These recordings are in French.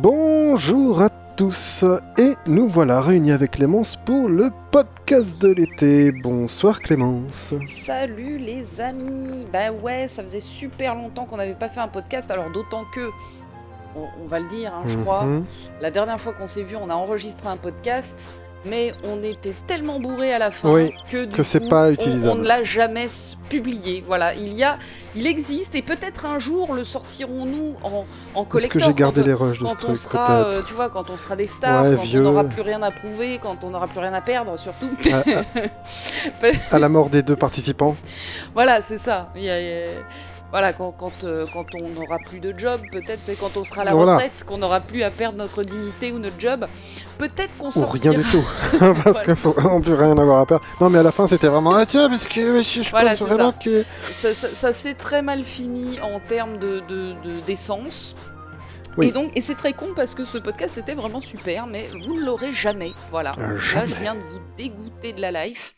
Bonjour à tous et nous voilà réunis avec Clémence pour le podcast de l'été. Bonsoir Clémence. Salut les amis. Bah ouais, ça faisait super longtemps qu'on n'avait pas fait un podcast, alors d'autant que on, on va le dire, hein, je crois. Mhm. La dernière fois qu'on s'est vu, on a enregistré un podcast, mais on était tellement bourré à la fin Oui, que du que c'est coup, pas utilisable. On, ne l'a jamais publié. Voilà, il y a, il existe et peut-être un jour le sortirons-nous en, en Est-ce collector. que j'ai gardé les rushs de ce quand truc sera, euh, tu vois, quand on sera des stars, Ouais, quand vieux. on n'aura plus rien à prouver, quand on n'aura plus rien à perdre, surtout. à, à- à la mort des deux participants Voilà, c'est ça. Il y a- il y a- Voilà, quand, quand, euh, quand on n'aura plus de job, peut-être c'est quand on sera à la Voilà. retraite, qu'on n'aura plus à perdre notre dignité ou notre job, peut-être qu'on Ou sortira. rien du tout. Parce faut non plus rien avoir à perdre. Non mais à la fin c'était vraiment Ah tiens parce que je, je Voilà, pense c'est vraiment ça. que... Ça, ça- ça s'est très mal fini en termes de, de- de- d'essence. Oui. Et donc, et c'est très con parce que ce podcast c'était vraiment super, mais vous ne l'aurez jamais. Voilà. Euh, Là, jamais. je viens de vous dégoûter de la life.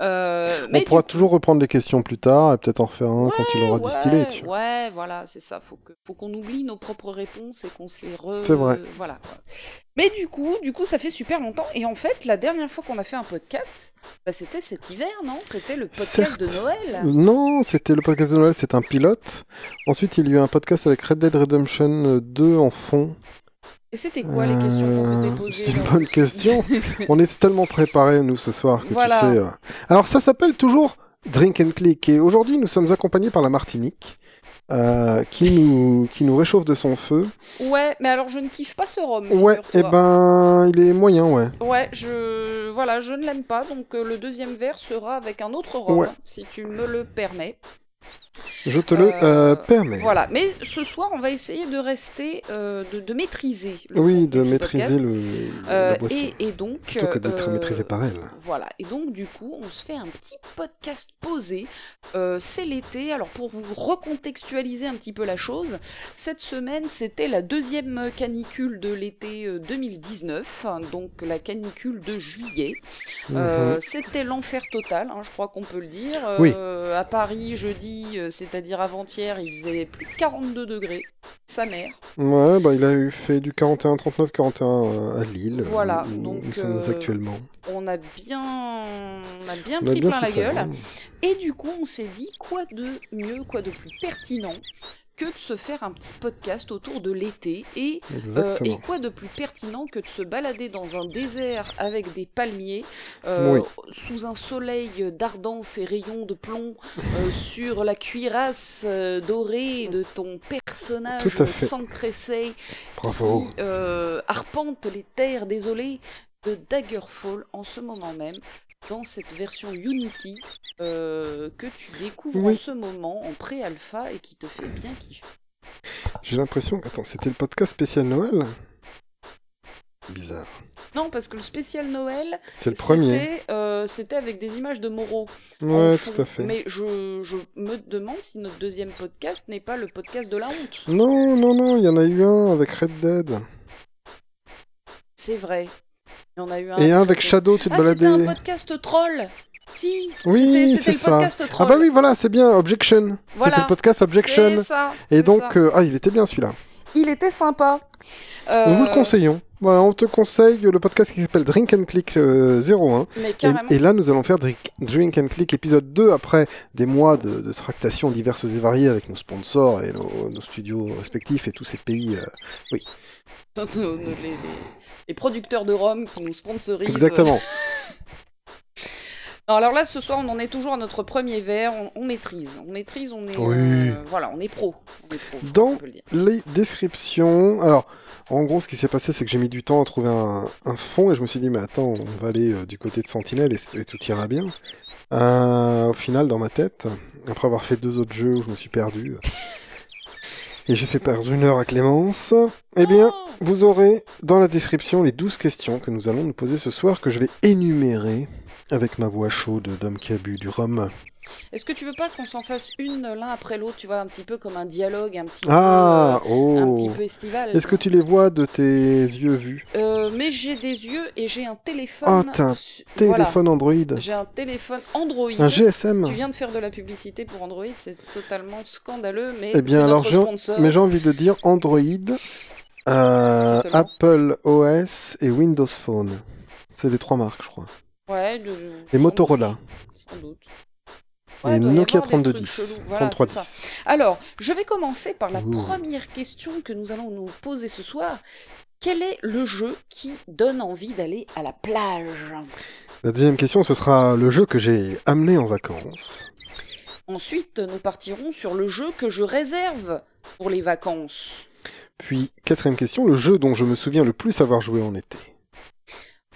Euh, On pourra toujours reprendre les questions plus tard et peut-être en refaire un quand il aura ouais, distillé. Tu vois. Ouais, voilà, c'est ça. Faut que, faut qu'on oublie nos propres réponses et qu'on se les re. C'est vrai. Voilà. Mais du coup, du coup, ça fait super longtemps. Et en fait, la dernière fois qu'on a fait un podcast, bah, c'était cet hiver, non? C'était le podcast de. Noël. Non, c'était le podcast de Noël, c'est un pilote. Ensuite, il y a eu un podcast avec Red Dead Redemption 2 en fond. Et c'était quoi les questions qu'on Euh, s'était posées C'est une bonne question. On est tellement préparés, nous, ce soir, que Voilà. tu sais. euh. Alors, ça s'appelle toujours Drink and Click. Et aujourd'hui, nous sommes accompagnés par la Martinique, euh, qui, nous, qui nous réchauffe de son feu. Ouais, mais alors je ne kiffe pas ce rhum. Ouais, et figure-toi. ben, il est moyen, ouais. Ouais, je voilà, je ne l'aime pas, donc euh, le deuxième verre sera avec un autre rhum, Ouais. si tu me le permets. Je te le Euh, euh, permets. Voilà, mais ce soir, on va essayer de rester, euh, de, de maîtriser. le Oui, de maîtriser le, Euh, la boisson. et, et donc. Plutôt que d'être maîtrisé par elle. Voilà, et donc du coup, on se fait un petit podcast posé. C'est l'été, alors pour vous recontextualiser un petit peu la chose, cette semaine c'était la deuxième canicule de l'été euh, 2019, hein, donc la canicule de juillet. Mhm. C'était l'enfer total, hein, je crois qu'on peut le dire. Oui. À Paris, jeudi, euh, c'est-à-dire avant-hier, il faisait plus de 42 degrés. Sa mère. Ouais, bah, il a eu fait du 41, 39, 41 euh, à Lille. Voilà, où donc, nous sommes euh, actuellement. On a bien, on a bien On a pris bien plein la gueule. hein. Et du coup, on s'est dit quoi de mieux, quoi de plus pertinent que de se faire un petit podcast autour de l'été et, euh, et quoi de plus pertinent que de se balader dans un désert avec des palmiers euh, Oui. sous un soleil d'ardence et rayons de plomb euh, sur la cuirasse dorée de ton personnage. Sancressé Bravo. qui arpente les terres désolées de Daggerfall en ce moment même, dans cette version Unity euh, que tu découvres Oui. en ce moment en pré-alpha et qui te fait bien kiffer. J'ai l'impression que... Attends, c'était le podcast spécial Noël? Bizarre. Non, parce que le spécial Noël, C'est le premier. c'était euh, avec des images de Moreau. Ouais, fond. tout à fait. Mais je, je me demande si notre deuxième podcast n'est pas le podcast de la honte. Non, non, non, il y en a eu un avec Red Dead. C'est vrai. Il y en a eu un. Et un avec Shadow. Shadow, tu te Ah, c'était baladais. un podcast troll Si Oui, c'était- c'est c'était ça. podcast Ah troll. bah oui, voilà, c'est bien, Objection. Voilà. C'était le podcast Objection. C'est ça, Et donc, ça. euh, ah, il était bien celui-là. il était sympa. On vous le Euh, conseillons. Voilà, on te conseille le podcast qui s'appelle Drink and Click euh, 01. Mais Et, et là, nous allons faire Drink, Drink and Click épisode 2 après des mois de, de tractations diverses et variées avec nos sponsors et nos, nos studios respectifs et tous ces pays. euh, Nos- nos- les, les- les producteurs de rhum qui nous sponsorisent. Exactement. Non, alors là, ce soir, on en est toujours à notre premier verre. On, on maîtrise. On maîtrise, on est. Oui. euh, voilà, on est pro. On est pro, je crois Dans- le. Les descriptions. Alors, en gros, ce qui s'est passé, c'est que j'ai mis du temps à trouver un, un fond et je me suis dit, mais attends, on va aller euh, du côté de Sentinelle et, et tout ira bien. Euh, au final, dans ma tête, après avoir fait deux autres jeux où je me suis perdu, et j'ai fait perdre une heure à Clémence, eh bien, vous aurez dans la description les 12 questions que nous allons nous poser ce soir, que je vais énumérer avec ma voix chaude d'homme qui a bu du rhum. Est-ce que tu veux pas qu'on s'en fasse une l'un après l'autre, tu vois, un petit peu comme un dialogue, un petit Ah, peu, euh, un oh petit peu estival? Est-ce que tu les vois de tes yeux vus? Euh, mais j'ai des yeux et j'ai un téléphone. Oh, t'as un Téléphone Android. J'ai un téléphone Android. Un GSM Tu viens de faire de la publicité pour Android, c'est totalement scandaleux, mais Eh bien, alors, sponsor. Mais j'ai envie de dire Android Euh. Apple OS et Windows Phone. C'est les trois marques, je crois. Ouais, Et Motorola. doute, Sans doute. Et Ouais, Nokia avoir des trucs 3210. chelous. Voilà, c'est 3310. ça. Alors, je vais commencer par la Ouh. première question que nous allons nous poser ce soir. Quel est le jeu qui donne envie d'aller à la plage? La deuxième question, ce sera le jeu que j'ai amené en vacances. Ensuite, nous partirons sur le jeu que je réserve pour les vacances. Puis, quatrième question, le jeu dont je me souviens le plus avoir joué en été.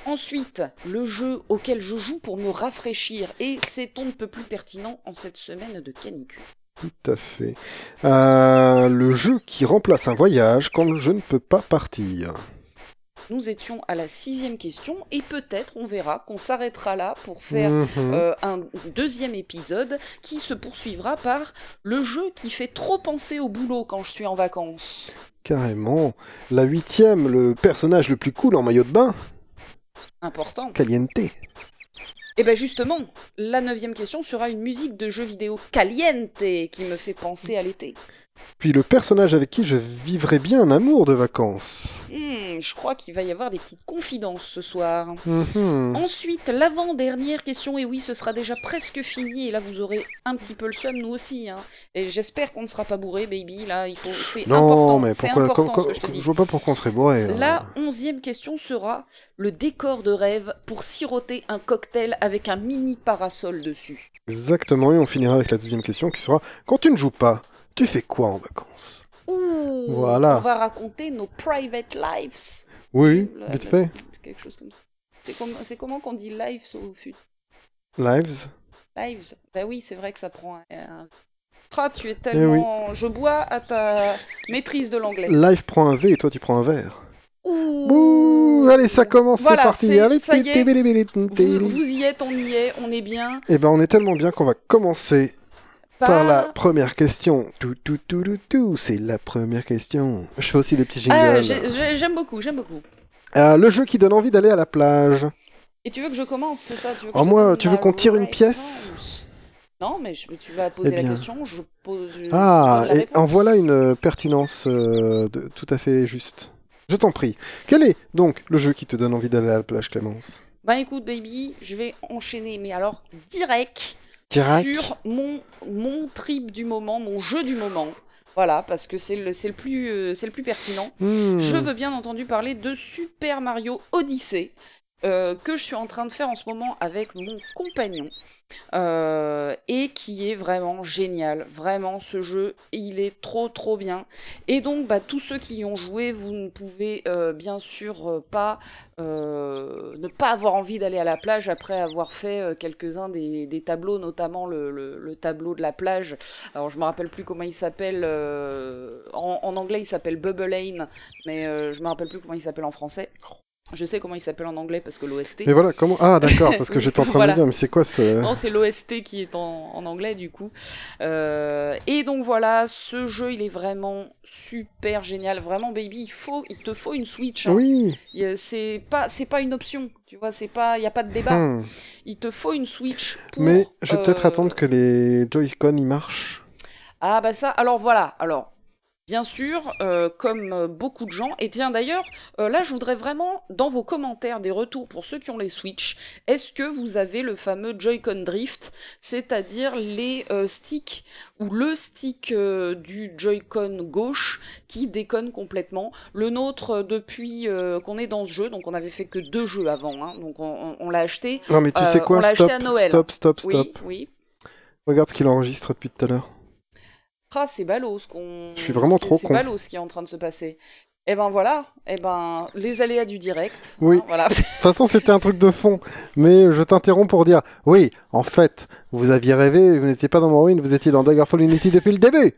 Ensuite, le jeu auquel je joue pour me rafraîchir, et c'est on ne peut plus pertinent en cette semaine de canicule. Tout à fait. Euh, le jeu qui remplace un voyage quand je ne peux pas partir. Nous étions à la sixième question, et peut-être on verra qu'on s'arrêtera là pour faire Mhm. euh, un deuxième épisode qui se poursuivra par le jeu qui fait trop penser au boulot quand je suis en vacances. Carrément. La huitième, le personnage le plus cool en maillot de bain, Important. Caliente. Et bien justement, la neuvième question sera une musique de jeu vidéo caliente qui me fait penser à l'été. Puis le personnage avec qui je vivrais bien un amour de vacances. Hmm, je crois qu'il va y avoir des petites confidences ce soir. Mhm. Ensuite, l'avant-dernière question, et oui, ce sera déjà presque fini, et là vous aurez un petit peu le seum, nous aussi. Hein. Et j'espère qu'on ne sera pas bourré, baby, là, il faut... c'est Non, important, mais pourquoi important comme- ce que je te dis. vois pas pourquoi on serait bourré. hein. La onzième question sera le décor de rêve pour siroter un cocktail avec un mini parasol dessus. Exactement, et on finira avec la deuxième question qui sera quand tu ne joues pas, tu fais quoi en vacances Ouh, Voilà. On va raconter nos private lives. Oui, La- vite la- fait. Quelque chose comme ça. C'est comme- c'est comment qu'on dit lives au fut? Lives. Lives Bah oui, c'est vrai que ça prend un... un- Ah, tu es Eh tellement... Je bois à ta maîtrise de l'anglais. Live prend un V et toi tu prends un verre. Ouh. Ouh, allez, ça commence, Voilà, c'est parti. c'est- Allez, ça y est. Vous, vous y êtes, on y est, on est bien. Eh ben, on est tellement bien qu'on va commencer par Par la première question. Tout, tout, tout, tout, tout, c'est la première question. Je fais aussi des petits jingles. Ah, j'ai- j'ai- j'aime beaucoup, j'aime beaucoup. Euh, le jeu qui donne envie d'aller à la plage. Et tu veux que je commence, c'est ça tu veux que Oh, moi, tu veux qu'on tire une pièce? Non, mais je- tu vas poser Eh la question, je pose. je Ah, et en voilà une euh, pertinence euh, de- tout à fait juste. Je t'en prie. Quel est donc le jeu qui te donne envie d'aller à la plage, Clémence? Bah écoute, baby, je vais enchaîner, mais alors direct, Sur mon, mon trip du moment, mon jeu du moment. Voilà, parce que c'est le, c'est le, plus, euh, c'est le plus pertinent. Hmm. Je veux bien entendu parler de Super Mario Odyssey, euh, que je suis en train de faire en ce moment avec mon compagnon, euh, et qui est vraiment génial. Vraiment, ce jeu, il est trop trop bien. Et donc, bah, tous ceux qui y ont joué, vous ne pouvez euh, bien sûr pas ne pas avoir envie d'aller à la plage après avoir fait quelques-uns des, tableaux, notamment le, le- le tableau de la plage. Alors, je me rappelle plus comment il s'appelle. en, en anglais, il s'appelle Bubble Lane, mais je me rappelle plus comment il s'appelle en français. Je sais comment il s'appelle en anglais parce que l'OST. Mais voilà, comment Ah, d'accord, parce que j'étais en train Voilà. de me dire, mais c'est quoi ce. Non, c'est l'OST qui est en, en anglais du coup. Euh, et donc voilà, ce jeu il est vraiment super génial, vraiment baby. Il faut, il te faut une Switch. hein. Oui C'est pas, pas une option. Tu vois, c'est pas, il y a pas de débat. Hmm. Il te faut une Switch. Pour, Mais je vais peut-être euh, attendre que les Joy-Con y marchent. Ah bah ça, alors voilà, alors bien sûr, euh, comme euh, beaucoup de gens, et tiens d'ailleurs, euh, là je voudrais vraiment, dans vos commentaires, des retours pour ceux qui ont les Switch, est-ce que vous avez le fameux Joy-Con Drift, c'est-à-dire les euh, sticks, ou le stick du Joy-Con gauche qui déconne complètement. Le nôtre, depuis qu'on est dans ce jeu, donc on avait fait que deux jeux avant, hein, donc on, on- on l'a acheté. Non, mais tu sais on quoi l'a Stop, acheté à Noël. stop, stop, stop. Oui, oui. Regarde ce qu'il enregistre depuis tout à l'heure. Ah, c'est ballot ce qu'on. Je suis vraiment ce trop C'est ballot ce qui est en train de se passer. Eh ben voilà, eh ben les aléas du direct. Oui. hein, voilà. De toute façon, c'était un truc de fond. Mais je t'interromps pour dire oui, en fait, vous aviez rêvé, vous n'étiez pas dans Morrowind, vous étiez dans Daggerfall Unity depuis le début.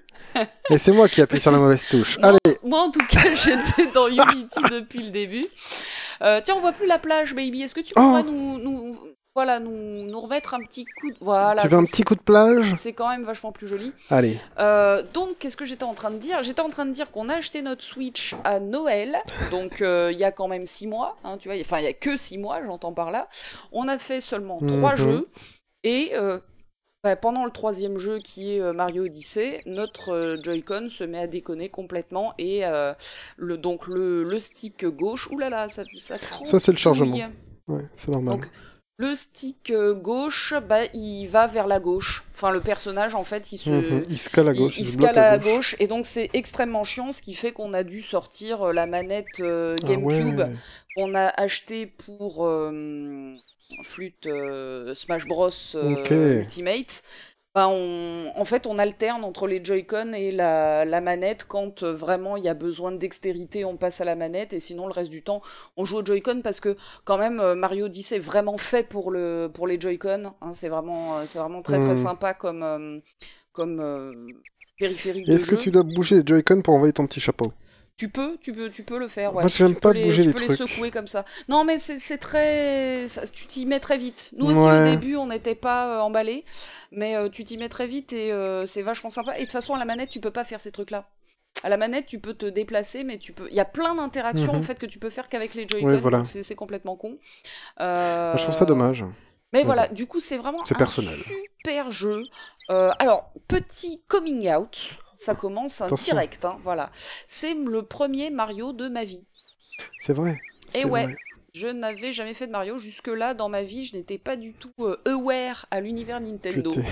Et c'est moi qui appuie sur la mauvaise touche. Moi, Allez, moi, en tout cas, j'étais dans Unity depuis le début. Euh, tiens, on voit plus la plage, baby. Est-ce que tu Oh. pourrais nous, nous, voilà, nous, nous remettre un petit coup de. Voilà. tu veux un petit coup de plage? C'est- quand même vachement plus joli. Allez. Euh, donc, qu'est-ce que j'étais en train de dire? J'étais en train de dire qu'on a acheté notre Switch à Noël, donc euh, il y a quand même six mois, hein, tu vois, enfin il y a que six mois, j'entends par là. On a fait seulement trois Mhm. jeux et euh, bah, pendant le troisième jeu qui est Mario Odyssey, notre Joy-Con se met à déconner complètement et le, donc le, le stick gauche, oulala, ça, ça Ça, c'est le chargement. crampouille. Ouais, c'est normal. Donc, le stick euh, gauche, bah, il va vers la gauche. Enfin, le personnage, en fait, il se. Il se cale à gauche. il, se cale à gauche. Et donc, c'est extrêmement chiant, ce qui fait qu'on a dû sortir euh, la manette euh, Ah GameCube ouais. qu'on a acheté pour euh, Flûte euh, Smash Bros. Ultimate. Ben, on, en fait, on alterne entre les Joy-Con et la, la manette. Quand euh, vraiment il y a besoin de dextérité, on passe à la manette. Et sinon, le reste du temps, on joue au Joy-Con parce que, quand même, euh, Mario Odyssey est vraiment fait pour, le, pour les Joy-Con. hein. c'est vraiment, euh, c'est vraiment très très Mhm. sympa comme, comme euh, périphérique Est-ce que tu dois bouger les Joy-Con pour envoyer ton petit chapeau? Tu peux, tu peux, tu peux le faire. Ouais. Moi, j'aime pas les- bouger tu les peux les secouer comme ça. Non, mais c'est très, ça- tu t'y mets très vite. Nous aussi Ouais. au début, on n'était pas euh, emballés, mais euh, tu t'y mets très vite et euh, c'est vachement sympa. Et de toute façon, à la manette, tu peux pas faire ces trucs-là. À la manette, tu peux te déplacer, mais tu peux. Il y a plein d'interactions Mhm. en fait que tu peux faire qu'avec les Joy-Con. Ouais, voilà. c'est complètement con. Euh, Moi, Je trouve ça dommage. mais voilà, du coup, c'est vraiment C'est un personnel. super jeu. Euh, alors, petit coming out, ça commence hein, Attention. direct, hein, voilà. C'est le premier Mario de ma vie. C'est vrai. Et c'est ouais. vrai. Je n'avais jamais fait de Mario. Jusque-là, dans ma vie, je n'étais pas du tout euh, aware à l'univers Nintendo. Putain.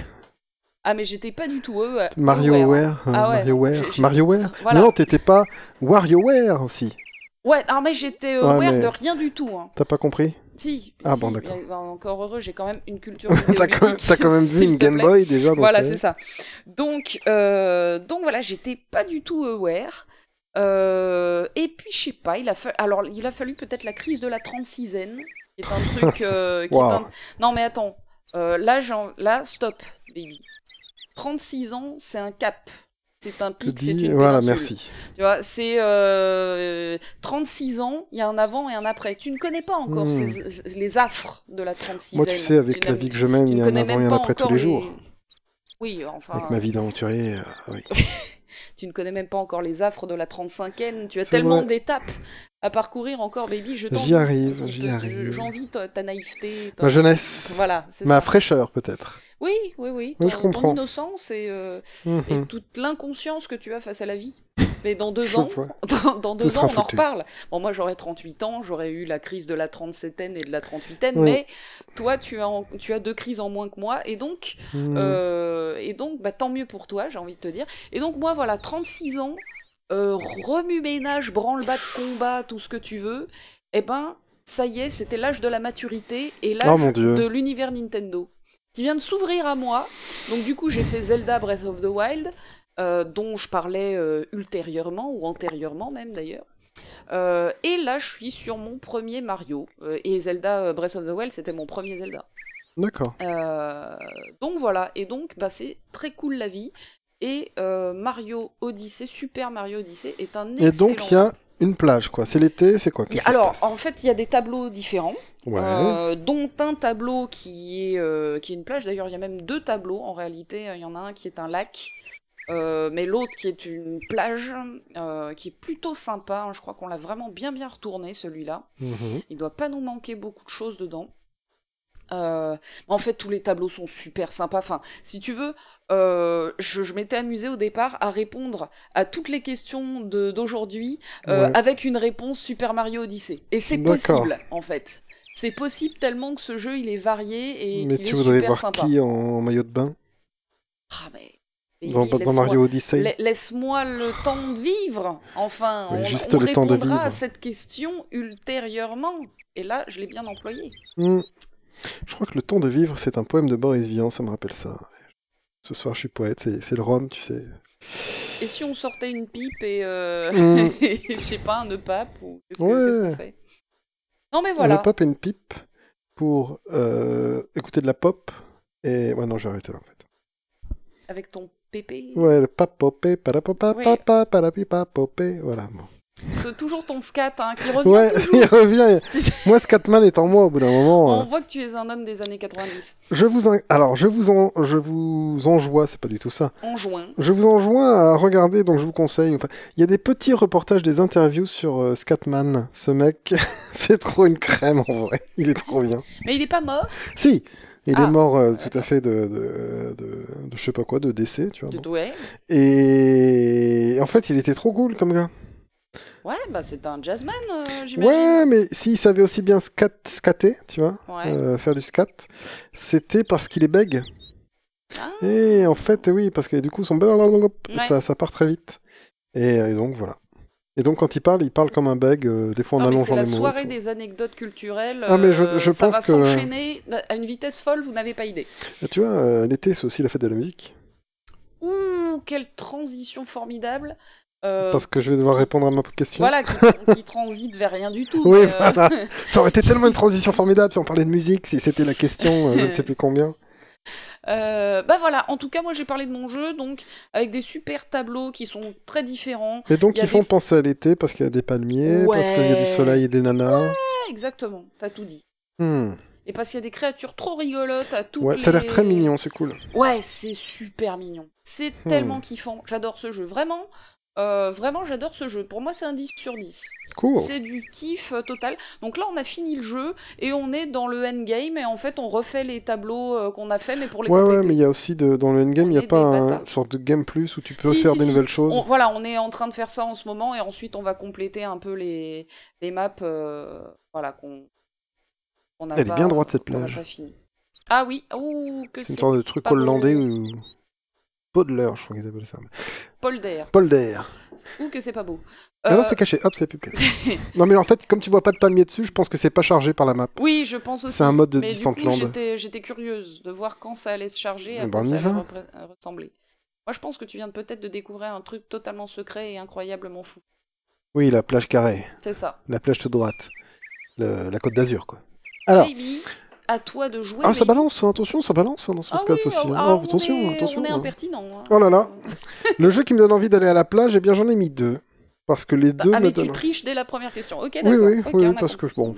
Ah, mais j'étais pas du tout euh, Mario aware. Aware. euh, Ah ouais, Mario non, Aware. j'ai- j'ai- Mario Aware. Voilà. Non, t'étais pas WarioWare aussi. Ouais, ah, mais j'étais Ouais, aware mais- de rien du tout. hein. T'as pas compris? Si. Ah si, bon, d'accord. Encore heureux, j'ai quand même une culture T'as quand, quand même vu une Game. Boy déjà donc, Voilà, euh, c'est ça. Donc, euh, donc voilà, j'étais pas du tout aware. Euh, et puis, je sais pas, il a, fa- Alors, il a fallu peut-être la crise de la 36 qui est un truc... euh, qui est Wow. un- Non, mais attends. Là, là, stop, baby. 36 ans, c'est un cap. C'est un pic, c'est une voilà, merci. Tu vois, c'est euh, 36 ans, il y a un avant et un après. Tu ne connais pas encore Hmm. ces- les affres de la 36 Moi, tu sais, avec la vie que je mène, il y a un avant et un après tous les jours. Oui, enfin. Avec ma vie d'aventurier, euh, oui. Tu ne connais même pas encore les affres de la 35e. Tu as tellement d'étapes à parcourir encore, baby. Je J'y arrive, j'y arrive. J'envie ta, ta naïveté. ta- Ma jeunesse, Voilà, c'est ma ça. fraîcheur peut-être. Oui, oui, oui. Oui, Ton, je ton comprends. innocence et, euh, et Mhm. toute l'inconscience que tu as face à la vie. Mais dans deux ans, dans, dans deux ans, on en reparle. Bon, moi, j'aurais 38 ans, j'aurais eu la crise de la 37e et de la 38e, Oui. mais toi, tu as, en- tu as deux crises en moins que moi, et donc, Mhm. euh, et donc, bah, tant mieux pour toi, j'ai envie de te dire. Et donc, moi, voilà, 36 ans, euh, remue-ménage, branle-bas de combat, tout ce que tu veux, eh ben, ça y est, c'était l'âge de la maturité et l'âge Oh dieu. de l'univers Nintendo qui vient de s'ouvrir à moi. Donc, du coup, j'ai fait Zelda Breath of the Wild, euh, dont je parlais euh, ultérieurement, ou antérieurement même d'ailleurs. Euh, et là, je suis sur mon premier Mario. Et Zelda Breath of the Wild, c'était mon premier Zelda. D'accord. Donc voilà, et donc bah, c'est très cool la vie. Et Mario Odyssey, Super Mario Odyssey est un excellent. Et donc, il y a une plage, quoi. C'est l'été, c'est quoi? Alors, en fait, il y a des tableaux différents, Ouais. euh, dont un tableau qui est, euh, qui est une plage. D'ailleurs, il y a même deux tableaux en réalité. Il y en a un qui est un lac, euh, mais l'autre qui est une plage, qui est plutôt sympa. hein. Je crois qu'on l'a vraiment bien bien retourné celui-là. Mhm. Il doit pas nous manquer beaucoup de choses dedans. Euh, en fait, tous les tableaux sont super sympas. Enfin, si tu veux, euh, je, je m'étais amusée au départ à répondre à toutes les questions d'aujourd'hui euh, Ouais. avec une réponse Super Mario Odyssey. Et c'est possible, en fait. C'est possible tellement que ce jeu, il est varié et Mais tu est voudrais super voir sympa. qui en maillot de bain? Ah, mais... dans, Mario Odyssey? La- Laisse-moi le temps de vivre, enfin. Oui, on juste on le temps de répondra à vivre. cette question ultérieurement. Et là, je l'ai bien employé. Hmm. Je crois que le temps de vivre, c'est un poème de Boris Vian, ça me rappelle ça. Ce soir, je suis poète, c'est le Rhum, tu sais. Et si on sortait une pipe et, euh, Mm. je sais pas, un nœud pape ou qu'est-ce que- Ouais. qu'on fait? Non mais voilà. le pop et une pipe pour euh, écouter de la pop. Et ouais, non, j'ai arrêté là en fait. Avec ton pépé? Ouais, le papopé, parapapa, papa, parapipa, popé. Voilà. bon. Toujours ton scat hein, qui revient Ouais, toujours. il revient. Moi, Scatman est en moi au bout d'un moment. On euh. voit que tu es un homme des années 90. Je vous en... alors je vous en je vous enjoins, c'est pas du tout ça. En juin. Je vous enjoins à regarder, donc je vous conseille. Enfin, il y a des petits reportages, des interviews sur euh, Scatman. Ce mec, c'est trop une crème en vrai. Il est trop bien. Mais il est pas mort? Si, Il Ah, est mort euh, tout à fait de, de, de, de je sais pas quoi, de décès, tu vois. De- bon. Ouais, Et en fait, il était trop cool comme gars. Ouais, bah c'est un jazzman, euh, j'imagine. Ouais, mais s'il savait aussi bien scat, scatter, tu vois, Ouais. euh, faire du scat, c'était parce qu'il est bègue. Ah. Et en fait, oui, parce que du coup, son Ouais. ça, ça part très vite. Et, et donc, voilà. Et donc, quand il parle, il parle comme un bègue, euh, des fois en allongeant c'est la les mots. et soirée tout. des anecdotes culturelles. Ah, mais je- euh, je ça pense va que- s'enchaîner à une vitesse folle, vous n'avez pas idée. Et tu vois, euh, l'été, c'est aussi la fête de la musique. Ouh, quelle transition formidable. Euh, Parce que je vais devoir répondre à ma question. voilà, qui, qui transite vers rien du tout. Oui, euh, voilà. Ça aurait été tellement une transition formidable si on parlait de musique, si c'était la question, euh, je ne sais plus combien. euh, bah voilà, en tout cas, moi j'ai parlé de mon jeu, donc avec des super tableaux qui sont très différents. Et donc, ils font des- penser à l'été parce qu'il y a des palmiers, parce qu'il y a du soleil et des nanas. Ouais, exactement, t'as tout dit. Hmm. Et parce qu'il y a des créatures trop rigolotes à tout. Ouais, ça a l'air très mignon, c'est cool. Ouais, c'est super mignon. C'est Hmm. tellement kiffant. J'adore ce jeu, vraiment. Euh, vraiment, j'adore ce jeu. Pour moi, c'est un 10 sur 10. Cool. C'est du kiff euh, total. Donc là, on a fini le jeu et on est dans le endgame et en fait, on refait les tableaux euh, qu'on a fait, mais pour les Ouais, ouais, mais il y a aussi de, dans le endgame, il n'y a est pas des un bâtards. sorte de game plus où tu peux Si, faire si, des si. nouvelles choses. On- voilà, on est en train de faire ça en ce moment et ensuite, on va compléter un peu les, les maps euh, voilà, qu'on Elle est pas- bien droite, cette plage. pas fini. Ah oui, ouh, que C'est une sorte de truc hollandais ou. Podler, je crois qu'ils appellent ça. Polder. Polder. Ouh, que c'est pas beau. Ah non, Euh, c'est caché. Hop, c'est plus non, mais en fait, comme tu vois pas de palmier dessus, je pense que c'est pas chargé par la map. Oui, je pense aussi. C'est un mode de distant j'étais, curieuse de voir quand ça allait se charger, à Eh quoi ben, ça allait euh, ressembler. Moi, je pense que tu viens peut-être de découvrir un truc totalement secret et incroyablement fou. Oui, la plage carrée. C'est ça. La plage toute droite. Le- la côte d'Azur, quoi. Alors. Baby, à toi de jouer. Ah, ça balance, hein, attention, ça balance hein, dans ce Ah oui, podcast aussi. ah, hein. ah, Oh, attention, on est, attention. On est impertinent. hein. Oh là là. Le jeu qui me donne envie d'aller à la plage, eh bien j'en ai mis deux. Parce que les deux ah, me mais tu triches dès la première question. Ok, Oui, d'accord. oui, oui, a parce compris. que bon,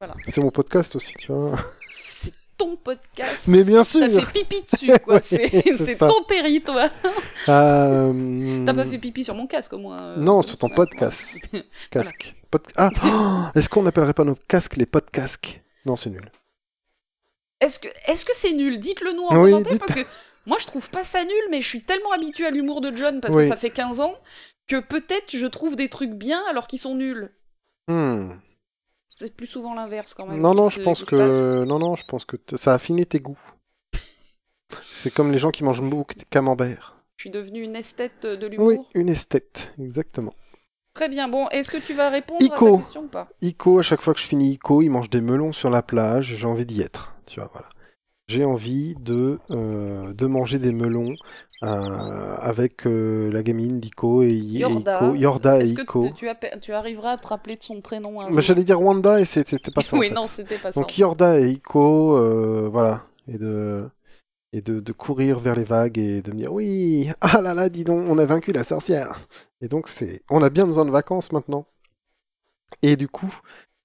Voilà. c'est mon podcast aussi, tu vois. C'est ton podcast. Mais bien sûr. T'as fait pipi dessus, quoi. Ouais, c'est ton territoire. Euh, T'as pas fait pipi sur mon casque, au moins. euh, Non, sur ton ouais, podcast. Casque. Pod- Ah, oh, est-ce qu'on n'appellerait pas nos casques les podcasques Non, c'est nul. Est-ce que est-ce que c'est nul? Dites-le nous en Oui, commentaire parce que moi je trouve pas ça nul, mais je suis tellement habitué à l'humour de John parce Oui. que ça fait 15 ans que peut-être je trouve des trucs bien alors qu'ils sont nuls. Hmm. C'est plus souvent l'inverse quand même. Non, non, je pense que non, non, je pense que ça a affiné tes goûts. C'est comme les gens qui mangent beaucoup de camembert. Je suis devenue une esthète de l'humour. Oui, une esthète, exactement. Très bien. Bon, est-ce que tu vas répondre à Ico. ta question ou pas? Ico, à chaque fois que je finis Ico, il mange des melons sur la plage, j'ai envie d'y être. Tu vois, voilà. J'ai envie de, euh, de manger des melons euh, avec euh, la gamine d'Ico et, et Yorda. Ico. Yorda et Est-ce que Ico. t- tu, as- tu arriveras à te rappeler de son prénom un Mais jour J'allais dire Wanda et c'est- c'était pas ça. en Oui, fait. non, c'était pas ça. Donc Yorda et Ico, euh, voilà. Et de, et de, de courir vers les vagues et de me dire oui, ah là là, dis donc, on a vaincu la sorcière. Et donc c'est, on a bien besoin de vacances maintenant. Et du coup,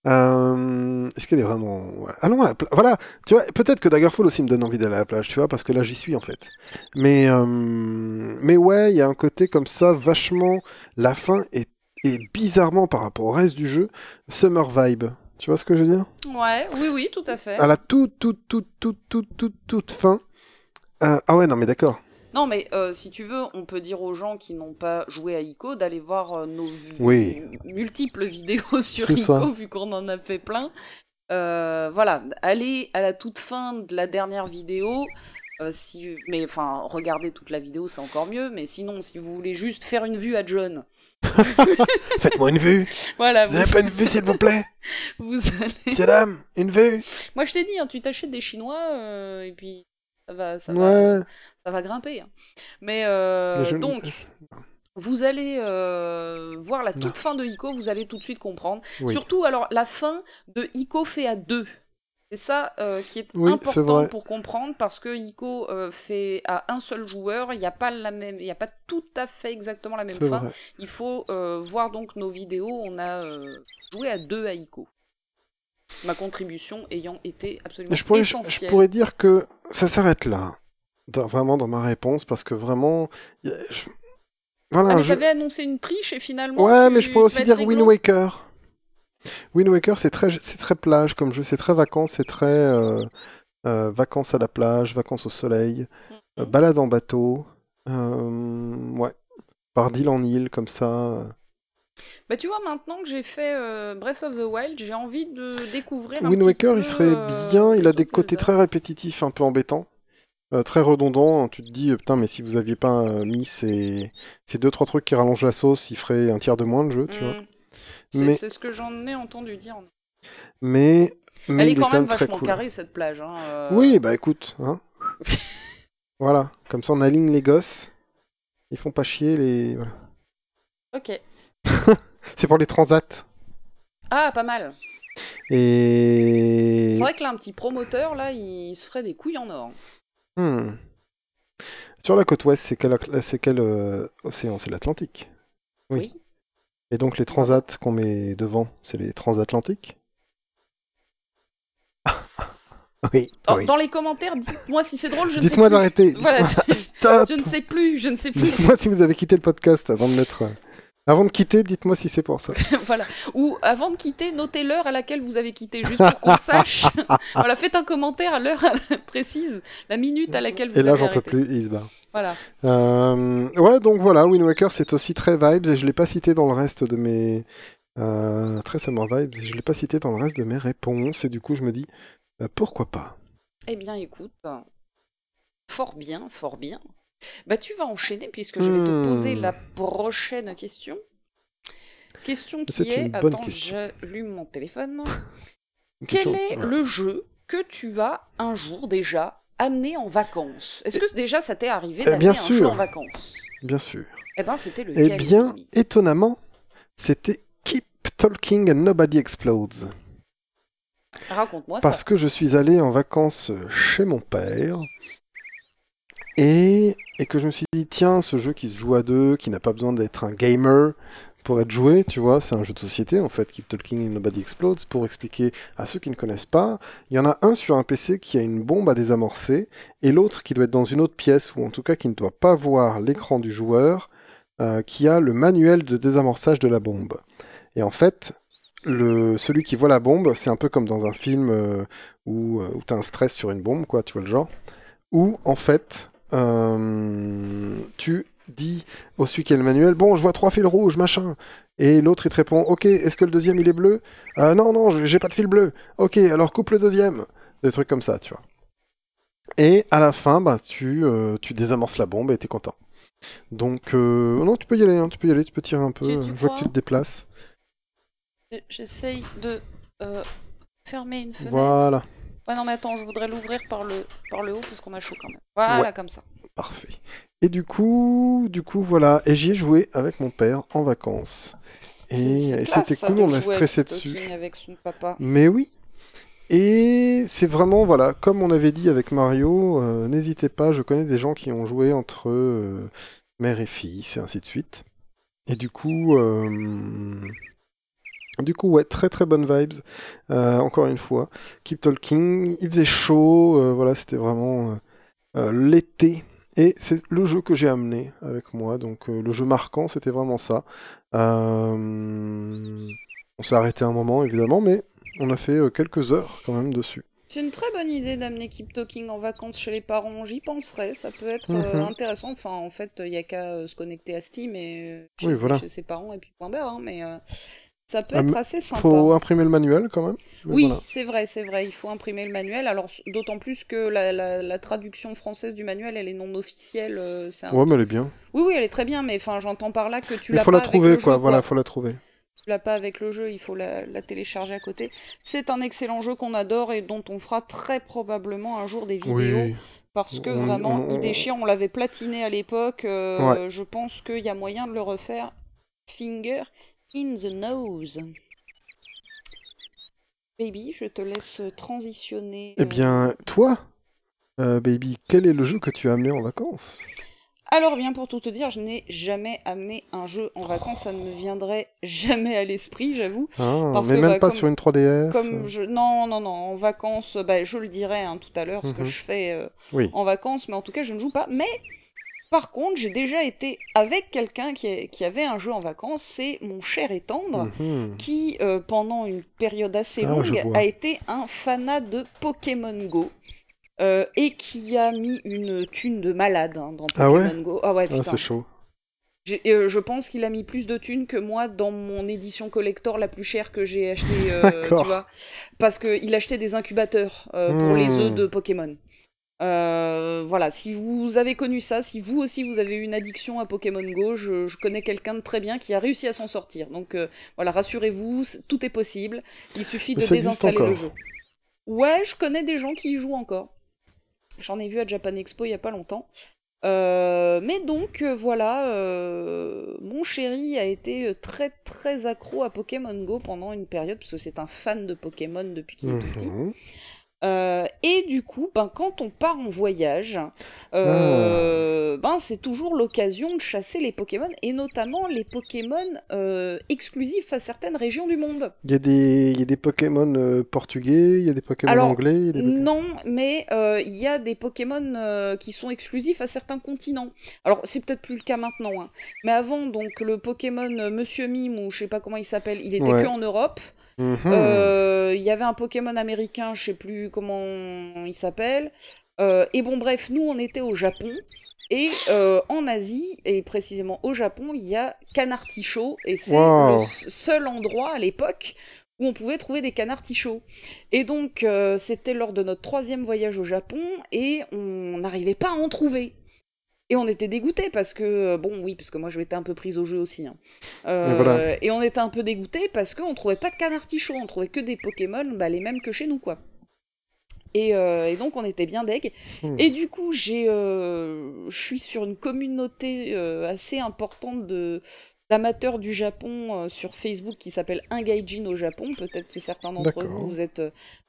euh, est-ce qu'elle est vraiment, ouais. allons à la plage. Voilà, tu vois, peut-être que Daggerfall aussi me donne envie d'aller à la plage, tu vois, parce que là j'y suis en fait. Mais, euh, mais ouais, il y a un côté comme ça, vachement. La fin est, est bizarrement par rapport au reste du jeu, summer vibe. Tu vois ce que je veux dire? Ouais, oui, oui, tout à fait. à la toute, toute, toute, toute, toute, toute, toute fin. Euh, ah ouais, non, mais d'accord. Non, mais euh, si tu veux, on peut dire aux gens qui n'ont pas joué à ICO d'aller voir euh, nos Oui. multiples vidéos sur ça. ICO, vu qu'on en a fait plein. Euh, voilà, allez à la toute fin de la dernière vidéo. si, mais enfin, regardez toute la vidéo, c'est encore mieux. Mais sinon, si vous voulez juste faire une vue à John, Faites-moi une vue. voilà, Vous vous, avez pas une vue, s'il vous plaît vous allez. Monsieur, dame, une vue Moi, je t'ai dit, hein, tu t'achètes des Chinois euh, et puis ça va, ça va, Ouais. ça va grimper. hein. Mais euh, je- donc. Vous allez euh, voir la toute fin de Ico, vous allez tout de suite comprendre. Oui. Surtout, alors, la fin de Ico fait à deux. C'est ça euh, qui est Oui, important pour comprendre parce que Ico euh, fait à un seul joueur, il n'y a pas la même, il n'y a pas tout à fait exactement la même fin. vrai. Il faut euh, voir donc nos vidéos. On a joué à deux à Ico. Ma contribution ayant été absolument je pourrais, je, essentielle. je pourrais dire que ça s'arrête là. Dans- vraiment dans ma réponse, parce que vraiment. je- Voilà, Ah, mais t'avais annoncé une triche et finalement. Ouais, mais je pourrais aussi dire. Wind Waker. Wind Waker, c'est très, c'est très plage comme jeu, c'est très vacances, c'est très, euh, euh, vacances à la plage, vacances au soleil, euh, Mhm. balade en bateau, euh, ouais, par d'île en île comme ça. Bah tu vois, maintenant que j'ai fait euh, Breath of the Wild, j'ai envie de découvrir un Wind petit Waker, peu, il serait euh, bien, il a des côtés très répétitifs, un peu embêtants, euh, très redondants. Tu te dis, euh, putain, mais si vous aviez pas euh, mis ces, ces deux trois trucs qui rallongent la sauce, il ferait un tiers de moins le jeu, tu vois. Mm. C'est Mais- ce que j'en ai entendu dire. Mais, mais Elle est quand même vachement cool. carrée cette plage. Hein. Oui, bah écoute, hein. voilà, comme ça on aligne les gosses. Ils font pas chier les. voilà. Ok. C'est pour les transats. Ah, pas mal. Et. C'est vrai que là, un petit promoteur, là, il se ferait des couilles en or. Hmm. Sur la côte ouest, c'est quel, euh, océan? C'est l'Atlantique. Oui. Et donc les transats qu'on met devant, c'est les transatlantiques? Oui. Oh, oui. Dans les commentaires, dites-moi si c'est drôle, je ne sais Dites-moi d'arrêter. Voilà, Stop. Je ne sais plus, je ne sais plus. Dites-moi si vous avez quitté le podcast avant de mettre. Avant de quitter, dites-moi si c'est pour ça. voilà. Ou avant de quitter, notez l'heure à laquelle vous avez quitté, juste pour qu'on sache. voilà, faites un commentaire à l'heure précise, la minute à laquelle vous Et là, avez j'en peux plus, il se barre. Voilà. Euh, ouais, donc voilà, Wind Waker, c'est aussi très vibes, et je l'ai pas cité dans le reste de mes... Euh, très Summer Vibes, je l'ai pas cité dans le reste de mes réponses, et du coup, je me dis, euh, pourquoi pas? Eh bien, écoute, fort bien, fort bien. Bah, tu vas enchaîner puisque je vais te poser Hmm. la prochaine question. Question qui est, bonne attends, j'allume mon téléphone. Quel est le jeu que tu as un jour déjà amené en vacances? Est-ce que déjà ça t'est arrivé Eh d'amener un jeu en vacances? Bien sûr. Eh ben, c'était Eh lequel bien, étonnamment, c'était Keep Talking and Nobody Explodes. Raconte-moi Parce ça. que je suis allé en vacances chez mon père et, que je me suis dit, tiens, ce jeu qui se joue à deux, qui n'a pas besoin d'être un gamer pour être joué, tu vois, c'est un jeu de société en fait, Keep Talking and Nobody Explodes. Pour expliquer à ceux qui ne connaissent pas, il y en a un sur un PC qui a une bombe à désamorcer et l'autre qui doit être dans une autre pièce ou en tout cas qui ne doit pas voir l'écran du joueur, euh, qui a le manuel de désamorçage de la bombe. Et en fait, celui qui voit la bombe, c'est un peu comme dans un film euh, où, euh, où tu as un stress sur une bombe, quoi, tu vois le genre. Où, en fait, euh, tu dis au celui qui a le manuel, bon, je vois trois fils rouges, machin. Et l'autre, il te répond, ok, est-ce que le deuxième, il est bleu? Euh, Non, non, j'ai pas de fil bleu. Ok, alors coupe le deuxième. Des trucs comme ça, tu vois. Et à la fin, bah, tu, euh, tu désamorces la bombe et t'es content. Donc, euh, non, tu peux y aller, hein, tu peux y aller, tu peux tirer un peu. Je vois que tu te déplaces. J'essaye de fermer une fenêtre. Voilà. Ouais, non, mais attends, je voudrais l'ouvrir par le, par le haut parce qu'on a chaud quand même. Voilà, Ouais. comme ça. Parfait. Et du coup, du coup, voilà. Et j'y ai joué avec mon père en vacances. Et, c'était cool, on a stressé dessus. Avec son papa. Mais oui. Et c'est vraiment, voilà, comme on avait dit avec Mario, euh, n'hésitez pas, je connais des gens qui ont joué entre euh, mère et fils et ainsi de suite. Et du coup, euh, du coup, ouais, très très bonnes vibes. Euh, encore une fois, Keep Talking, il faisait chaud, euh, voilà, c'était vraiment euh, l'été. Et c'est le jeu que j'ai amené avec moi, donc le jeu marquant, c'était vraiment ça. On s'est arrêté un moment, évidemment, mais on a fait quelques heures quand même dessus. C'est une très bonne idée d'amener Keep Talking en vacances chez les parents. J'y penserais, ça peut être Mhm. intéressant. Enfin, en fait, il y a qu'à se connecter à Steam et chez, Oui, voilà. chez ses parents et puis point barre. hein, mais ça peut Ah, être assez sympa. Faut imprimer le manuel quand même. mais Oui, voilà. c'est vrai, c'est vrai. Il faut imprimer le manuel. Alors, d'autant plus que la, la- la traduction française du manuel, elle est non officielle. euh, c'est un- Ouais, mais elle est bien. Oui, oui, elle est très bien, mais enfin, j'entends par là que tu Il l'as faut pas la trouver, quoi. jeu, Voilà, faut la trouver. tu l'as pas avec le jeu, il faut la, la télécharger à côté. C'est un excellent jeu qu'on adore et dont on fera très probablement un jour des vidéos. Oui. Parce que On- vraiment, on- on- il déchire, on l'avait platiné à l'époque. euh, Ouais. Je pense qu'il y a moyen de le refaire. Finger in the nose. Baby, je te laisse transitionner. Eh euh. bien, toi, euh, baby, quel est le jeu que tu as amené en vacances? Alors bien pour tout te dire, je n'ai jamais amené un jeu en vacances, ça ne me viendrait jamais à l'esprit, j'avoue. Ah, Parce Mais que, même bah, pas comme- sur une 3DS Comme je... Non, non, non, en vacances, bah, je le dirai hein, tout à l'heure, ce que Mhm. je fais euh, Oui. en vacances, mais en tout cas, je ne joue pas. Mais, par contre, j'ai déjà été avec quelqu'un qui, avait un jeu en vacances, c'est mon cher et tendre, Mhm. qui, euh, pendant une période assez Ah, longue, a été un fanat de Pokémon Go. euh, et qui a mis une thune de malade hein, dans Ah Pokémon ouais Go. Ah ouais, Ah, c'est chaud. Euh, je pense qu'il a mis plus de thunes que moi dans mon édition collector la plus chère que j'ai acheté, D'accord. tu vois. Parce qu'il achetait des incubateurs pour Hmm. les œufs de Pokémon. Euh, voilà, si vous avez connu ça, si vous aussi vous avez une addiction à Pokémon Go, je, je connais quelqu'un de très bien qui a réussi à s'en sortir. Donc euh, voilà, rassurez-vous, tout est possible. Il suffit Mais de désinstaller le jeu. Ouais, je connais des gens qui y jouent encore. J'en ai vu à Japan Expo il y a pas longtemps. Euh, mais donc euh, voilà, euh, mon chéri a été très très accro à Pokémon Go pendant une période parce que c'est un fan de Pokémon depuis qu'il est tout petit. Euh, et du coup, ben, quand on part en voyage, Ah. euh, ben, c'est toujours l'occasion de chasser les Pokémon, et notamment les Pokémon euh, exclusifs à certaines régions du monde. Il y a des, il y a des Pokémon euh, portugais, il y a des Pokémon Alors, anglais. y a des Pokémon- Non, mais euh, il y a des Pokémon euh, qui sont exclusifs à certains continents. Alors, c'est peut-être plus le cas maintenant, hein. mais avant, donc, le Pokémon Monsieur Mime, ou je sais pas comment il s'appelle, il était Ouais. que en Europe. Mhm. Euh, Il y avait un Pokémon américain, je sais plus comment il s'appelle. Euh, et bon, bref, nous, on était au Japon. Et euh, en Asie, et précisément au Japon, il y a Canartichaud. Et c'est Wow. le seul endroit à l'époque où on pouvait trouver des canards tichots. Et donc, euh, c'était lors de notre troisième voyage au Japon, et on n'arrivait pas à en trouver. Et on était dégoûtés parce que, euh, bon, oui, parce que moi je m'étais un peu prise au jeu aussi. hein. Euh, Et voilà. et on était un peu dégoûtés parce qu'on trouvait pas de canards tichots, on trouvait que des Pokémon, bah, les mêmes que chez nous, quoi. Et, euh, et donc on était bien deg. Hmm. Et du coup, j'ai, euh, je suis sur une communauté euh, assez importante de d'amateurs du Japon sur Facebook qui s'appelle Ungaijin au Japon. Peut-être que certains d'entre vous, vous êtes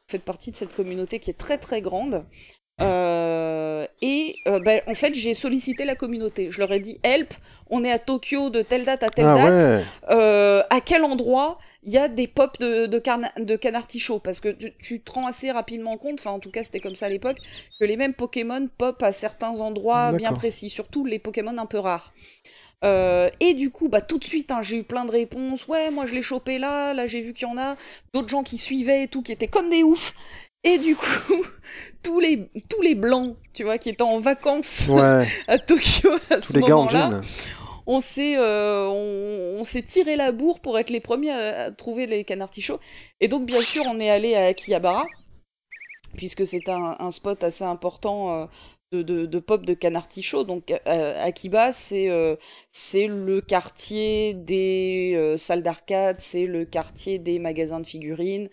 faites partie de cette communauté qui est très très grande. Euh, et euh, ben, en fait, j'ai sollicité la communauté. Je leur ai dit help, on est à Tokyo de telle date à telle Ah date. ouais. Euh, à quel endroit il y a des pops de, de, carna- Parce que tu, tu te rends assez rapidement compte, enfin en tout cas c'était comme ça à l'époque, que les mêmes Pokémon pop à certains endroits bien précis, surtout les Pokémon un peu rares. Euh, et du coup, bah tout de suite, hein, j'ai eu plein de réponses. Ouais, moi je l'ai chopé là, là j'ai vu qu'il y en a d'autres gens qui suivaient et tout, qui étaient comme des oufs. Et du coup, tous les tous les blancs, tu vois, qui étaient en vacances Ouais. à Tokyo à Tous ce les gars en moment-là, on s'est euh, on, on s'est tiré la bourre pour être les premiers à, à trouver les canards. Et donc bien sûr on est allé à Akihabara puisque c'est un, un spot assez important euh, de, de, de pop de canards tichots. Donc euh, Akiba c'est c'est le quartier des salles d'arcade, c'est le quartier des magasins de figurines.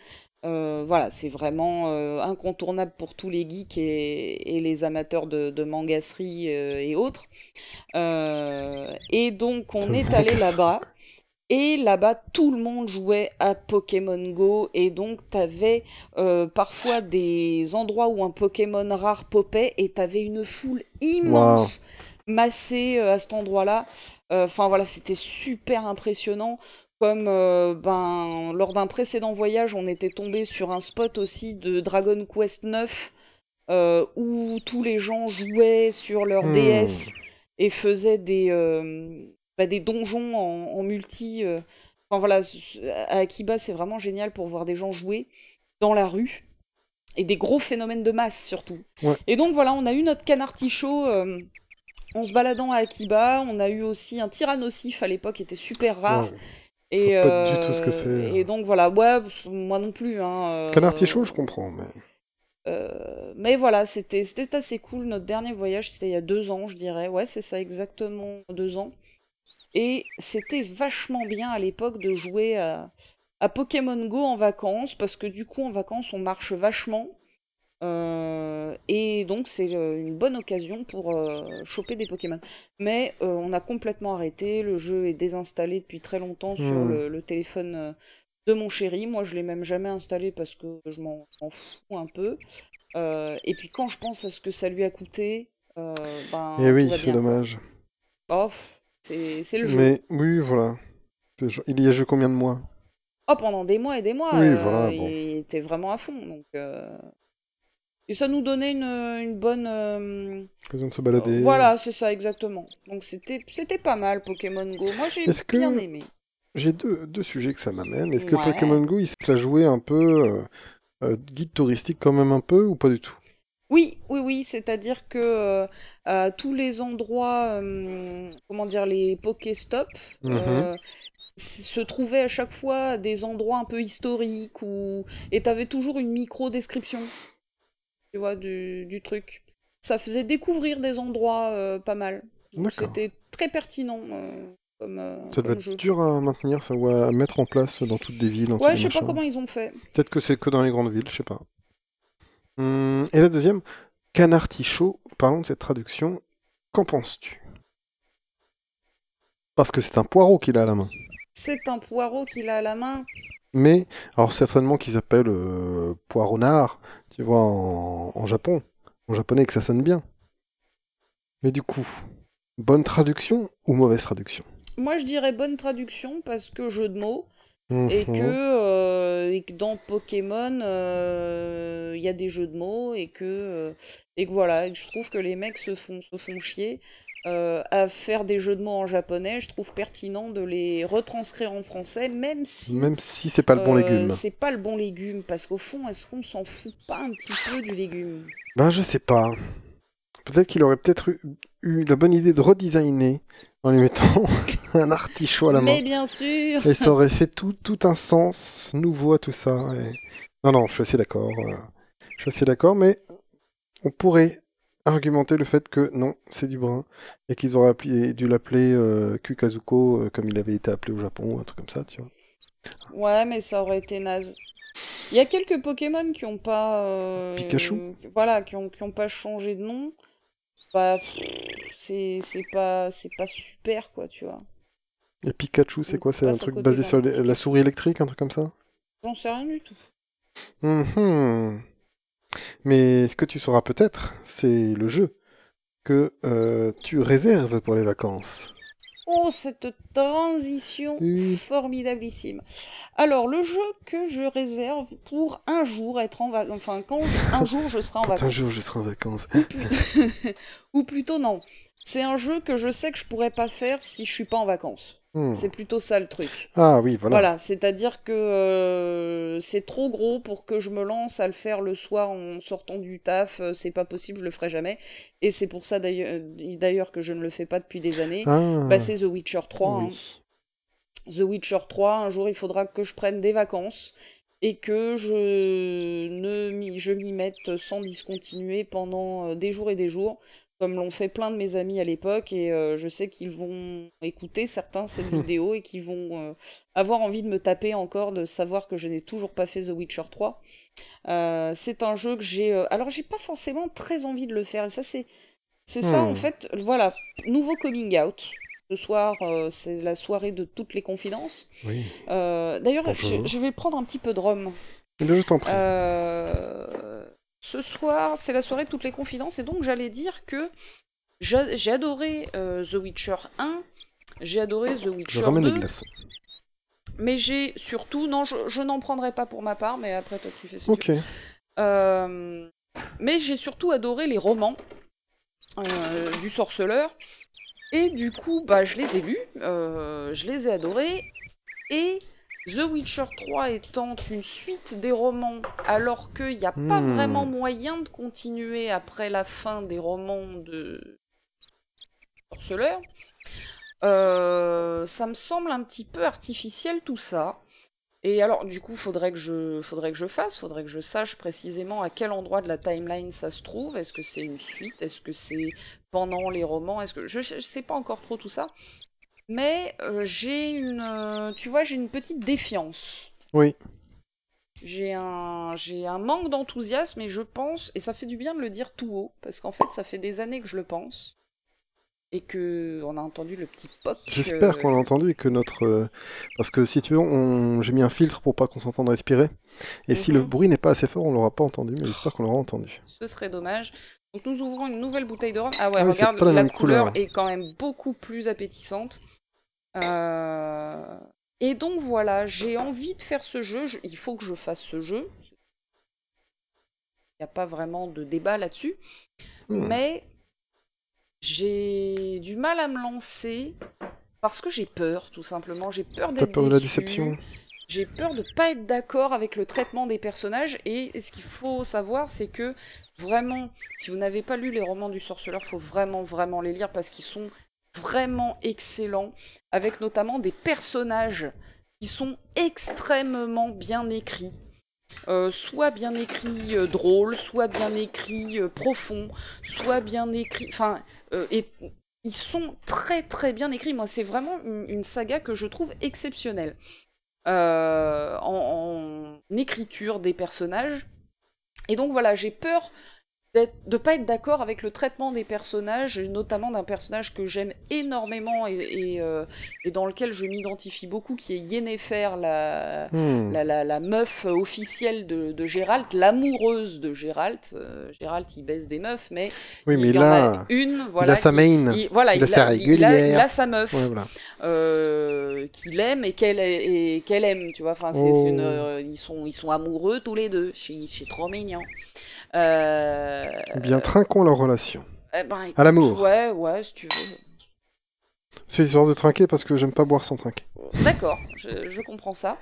Euh, voilà, c'est vraiment euh, incontournable pour tous les geeks et, et les amateurs de, de mangasserie euh, et autres. Et donc on est allé là-bas. Et là-bas, tout le monde jouait à Pokémon Go. Et donc, t'avais parfois des endroits où un Pokémon rare popait. Et t'avais une foule immense massée à cet endroit-là. Enfin, voilà, c'était super impressionnant. Comme euh, ben, lors d'un précédent voyage, on était tombé sur un spot aussi de Dragon Quest 9 euh, où tous les gens jouaient sur leur Hmm. DS et faisaient des, euh, bah, des donjons en, en multi. Enfin voilà, à Akiba, c'est vraiment génial pour voir des gens jouer dans la rue et des gros phénomènes de masse surtout. Ouais. Et donc voilà, on a eu notre canard tichot en se baladant à Akiba. On a eu aussi un tyrannosif à l'époque, qui était super rare. Ouais. Et, Je pas du tout ce que c'est. hein. Et donc voilà, ouais, moi non plus. Hein, euh, Canard tichot, je comprends, mais. euh, mais voilà, c'était c'était assez cool. Notre dernier voyage, c'était il y a deux ans, je dirais. Ouais, c'est ça, exactement deux ans. Et c'était vachement bien à l'époque de jouer à, à Pokémon Go en vacances, parce que du coup, en vacances, on marche vachement. Euh, et donc, c'est euh, une bonne occasion pour euh, choper des Pokémon. Mais euh, on a complètement arrêté. Le jeu est désinstallé depuis très longtemps sur Hmm. le, le téléphone de mon chéri. Moi, je l'ai même jamais installé parce que je m'en fous un peu. Et puis, quand je pense à ce que ça lui a coûté, ben, Eh oui, c'est dommage. Oh, c'est le jeu. Mais oui, voilà. Il y a joué combien de mois? Oh, pendant des mois et des mois, Oui, voilà, bon. il était vraiment à fond. Donc, Et ça nous donnait une, une bonne... euh, Occasion de se balader. Voilà, c'est ça, exactement. Donc c'était c'était pas mal, Pokémon Go. Moi, j'ai que- bien aimé. J'ai deux, deux sujets que ça m'amène. Est-ce que Ouais. Pokémon Go, il se l'a joué un peu euh, euh, guide touristique quand même un peu ou pas du tout? Oui, oui, oui, c'est-à-dire que euh, tous les endroits, comment dire, les Pokéstop, euh, s- se trouvaient à chaque fois des endroits un peu historiques ou et t'avais toujours une micro-description, tu vois, du, du truc. Ça faisait découvrir des endroits euh, pas mal. C'était très pertinent euh, comme, euh, Ça doit comme jeu. être dur à maintenir, ça, ou à mettre en place dans toutes des villes. dans Ouais, les je sais pas comment ils ont fait. Peut-être que c'est que dans les grandes villes, je sais pas. Hum, et la deuxième, Canartichaud, parlons de cette traduction. Qu'en penses-tu? Parce que c'est un poireau qu'il a à la main. C'est un poireau qu'il a à la main. Mais, alors certainement qu'ils appellent euh, poironard, tu vois, en, en Japon, en japonais, que ça sonne bien. Mais du coup, bonne traduction ou mauvaise traduction? Moi, je dirais bonne traduction parce que jeu de mots. et Mhm. que, euh, et que dans Pokémon, euh, il y a des jeux de mots et que, euh, et que voilà, et que je trouve que les mecs se font, se font chier euh, à faire des jeux de mots en japonais. Je trouve pertinent de les retranscrire en français, même si Même si c'est pas le bon euh, légume. c'est pas le bon légume, parce qu'au fond, est-ce qu'on s'en fout pas un petit peu du légume? Ben, je sais pas. Peut-être qu'il aurait peut-être eu, eu la bonne idée de redesigner en lui mettant un artichaut à la main. Mais bien sûr Et ça aurait fait tout, tout un sens nouveau à tout ça. et- Non, non, je suis assez d'accord. euh, Je suis assez d'accord, mais on pourrait argumenter le fait que non, c'est du brun, et qu'ils auraient appelé- dû l'appeler euh, Kukazuko, euh, comme il avait été appelé au Japon, un truc comme ça, tu vois. Ouais, mais ça aurait été naze. Il y a quelques Pokémon qui ont pas. euh, Pikachu? Voilà, qui ont, qui ont pas changé de nom. Bah, c'est pas, pas super, quoi, tu vois. Et Pikachu, c'est quoi C'est un truc basé sur la souris électrique, un truc comme ça? J'en sais rien du tout. Mhm. Mais ce que tu sauras peut-être, c'est le jeu que euh, tu réserves pour les vacances. Oh, cette transition Oui. formidabilissime. Alors, le jeu que je réserve pour un jour être en vacances. Enfin, quand un jour je serai en Quand un vacances. jour je serai en vacances. Plutôt- Ou plutôt, non. C'est un jeu que je sais que je pourrais pas faire si je suis pas en vacances. Hmm. C'est plutôt ça le truc. Ah oui, voilà. Voilà, c'est-à-dire que euh, c'est trop gros pour que je me lance à le faire le soir en sortant du taf. euh, C'est pas possible, je le ferai jamais. Et c'est pour ça d'ailleurs que je ne le fais pas depuis des années. Ah, Bah, c'est The Witcher 3. hein. The Witcher 3, un jour il faudra que je prenne des vacances et que je ne m'y, je m'y mette sans discontinuer pendant euh, des jours et des jours, comme l'ont fait plein de mes amis à l'époque, et euh, je sais qu'ils vont écouter certains cette vidéo et qu'ils vont euh, avoir envie de me taper encore de savoir que je n'ai toujours pas fait The Witcher 3. Euh, c'est un jeu que j'ai... Alors j'ai pas forcément très envie de le faire, et ça c'est... C'est ça Hmm. en fait, voilà, nouveau coming out. Ce soir, c'est la soirée de toutes les confidences. oui. D'ailleurs, je, je vais prendre un petit peu de rhum. Je t'en prie. Ce soir, c'est la soirée de toutes les confidences, et donc j'allais dire que j'a- j'ai adoré euh, The Witcher 1, j'ai adoré The je Witcher ramène 2, les glaçons. mais j'ai surtout, non, je, je n'en prendrai pas pour ma part, mais après toi tu fais ce que tu Ok. veux. Euh, mais j'ai surtout adoré les romans euh, du sorceleur. Et du coup, bah, je les ai lus, je les ai adorés. Et The Witcher 3 étant une suite des romans, alors qu'il n'y a pas Hmm. vraiment moyen de continuer après la fin des romans de sorceleur, euh, ça me semble un petit peu artificiel tout ça. Et alors, du coup, faudrait que je, faudrait que je fasse, faudrait que je sache précisément à quel endroit de la timeline ça se trouve. Est-ce que c'est une suite? Est-ce que c'est pendant les romans? Est-ce que je, je sais pas encore trop tout ça. Mais euh, j'ai une, euh, tu vois, j'ai une petite défiance. Oui. J'ai un, j'ai un manque d'enthousiasme et je pense, et ça fait du bien de le dire tout haut, parce qu'en fait, ça fait des années que je le pense. Et que on a entendu le petit. J'espère euh, qu'on l'a entendu et que notre. euh, Parce que si tu veux, on... j'ai mis un filtre pour pas qu'on s'entende respirer. Et si le Mhm. bruit n'est pas assez fort, on l'aura pas entendu, mais j'espère qu'on l'aura entendu. Ce serait dommage. Donc nous ouvrons une nouvelle bouteille de rhum. Ah ouais, Ah regarde, la la, couleur, couleur. est quand même beaucoup plus appétissante. Euh, Et donc voilà, j'ai envie de faire ce jeu. Je- Il faut que je fasse ce jeu. Il n'y a pas vraiment de débat là-dessus. Hmm. Mais j'ai du mal à me lancer parce que j'ai peur, tout simplement. J'ai peur d'être peur de la déception j'ai peur de pas être d'accord avec le traitement des personnages. Et ce qu'il faut savoir, c'est que vraiment, si vous n'avez pas lu les romans du sorceleur, faut vraiment, vraiment les lire parce qu'ils sont vraiment excellents, avec notamment des personnages qui sont extrêmement bien écrits. Euh, soit bien écrit euh, drôle, soit bien écrit euh, profond, soit bien écrit. Enfin, et ils sont très très bien écrits. Moi, c'est vraiment une, saga que je trouve exceptionnelle en, écriture des personnages. Et donc voilà, j'ai peur de pas être d'accord avec le traitement des personnages, notamment d'un personnage que j'aime énormément et, euh, et, dans lequel je m'identifie beaucoup, qui est Yennefer, la, hmm. la, la, la, meuf officielle de, de Gérald, l'amoureuse de Gérald. Euh, Gérald, il baisse des meufs, mais, oui, mais il, en a une. Voilà, il a sa main, il, voilà, il, a sa régulière. Il a, sa meuf euh, qu'il aime et qu'elle qu'elle aime, tu vois. Enfin, c'est une, oh. ils sont ils sont amoureux tous les deux. C'est trop mignon. Euh... Bien, trinquons leur relation. Eh ben, à l'amour. Ouais, ouais, si tu veux. C'est histoire de trinquer parce que j'aime pas boire sans trinquer. D'accord, je, comprends ça.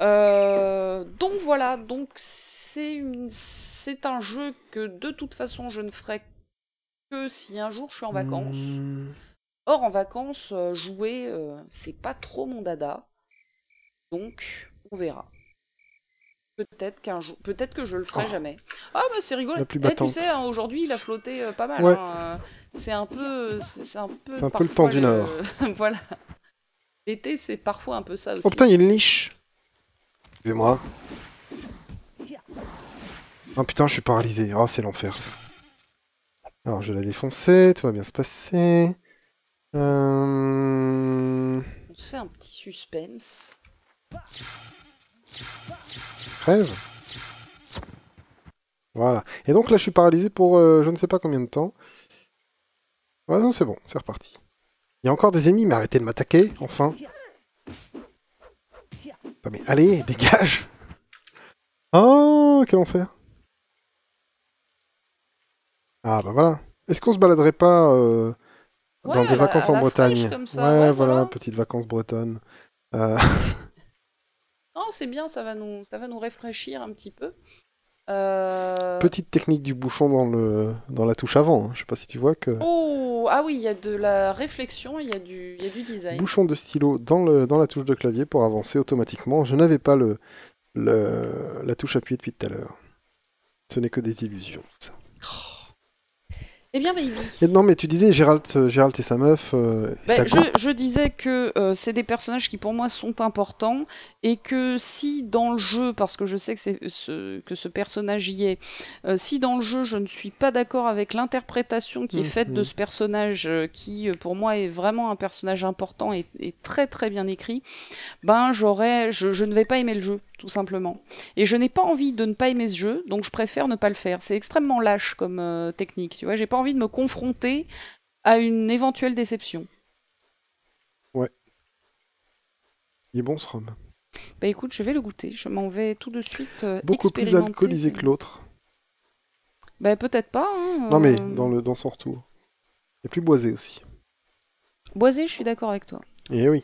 Euh, donc voilà, donc c'est c'est un jeu que de toute façon je ne ferai que si un jour je suis en vacances. Hmm. Or en vacances, euh, jouer, euh, c'est pas trop mon dada. Donc on verra. Peut-être qu'un jour, peut-être que je le ferai oh. jamais. Ah mais c'est rigolo. Eh, tu sais, hein, aujourd'hui il a flotté euh, pas mal. Hein, euh, c'est un peu, c'est un peu. C'est un peu le temps du Nord. voilà. L'été c'est parfois un peu ça aussi. Oh putain, il y a une niche. Excusez-moi. Oh putain, je suis paralysé. Oh, c'est l'enfer ça. Alors je vais la défoncer, tout va bien se passer. Euh... On se fait un petit suspense. Crève. Voilà. Et donc là, je suis paralysé pour euh, je ne sais pas combien de temps. Ouais, non, c'est bon, c'est reparti. Il y a encore des ennemis, mais arrêtez de m'attaquer, enfin. mais allez, dégage Oh, quel enfer Ah, bah voilà. Est-ce qu'on se baladerait pas euh, dans des vacances en Bretagne ouais, voilà, petites vacances bretonnes. Euh... c'est bien, ça va nous, ça va nous rafraîchir un petit peu. Euh, Petite technique du bouchon dans, le, dans la touche avant. Hein. Je sais pas si tu vois que. Oh, ah oui, il y a de la réflexion, il y, a du, y a du design. Bouchon de stylo dans, le, dans la touche de clavier pour avancer automatiquement. Je n'avais pas le, le, la touche appuyée depuis tout à l'heure. Ce n'est que des illusions, ça. Eh bien, baby. non, mais tu disais Gérald, euh, Gérald et sa meuf. Euh, bah, je, disais que euh, c'est des personnages qui pour moi sont importants et que si dans le jeu, parce que je sais que, c'est ce, que ce personnage y est, si dans le jeu je ne suis pas d'accord avec l'interprétation qui est mmh, faite de mmh. ce personnage, qui pour moi est vraiment un personnage important et, très très bien écrit, ben j'aurais, je, je ne vais pas aimer le jeu tout simplement. Et je n'ai pas envie de ne pas aimer ce jeu, donc je préfère ne pas le faire. C'est extrêmement lâche comme euh, technique, tu vois. J'ai pas envie de me confronter à une éventuelle déception. Ouais. Il est bon ce rhum. Bah écoute, je vais le goûter. Je m'en vais tout de suite euh, Beaucoup plus alcoolisé que l'autre. Bah peut-être pas. Hein, non mais euh. dans, le, dans son retour. Et plus boisé aussi. Boisé, je suis d'accord avec toi. Eh oui.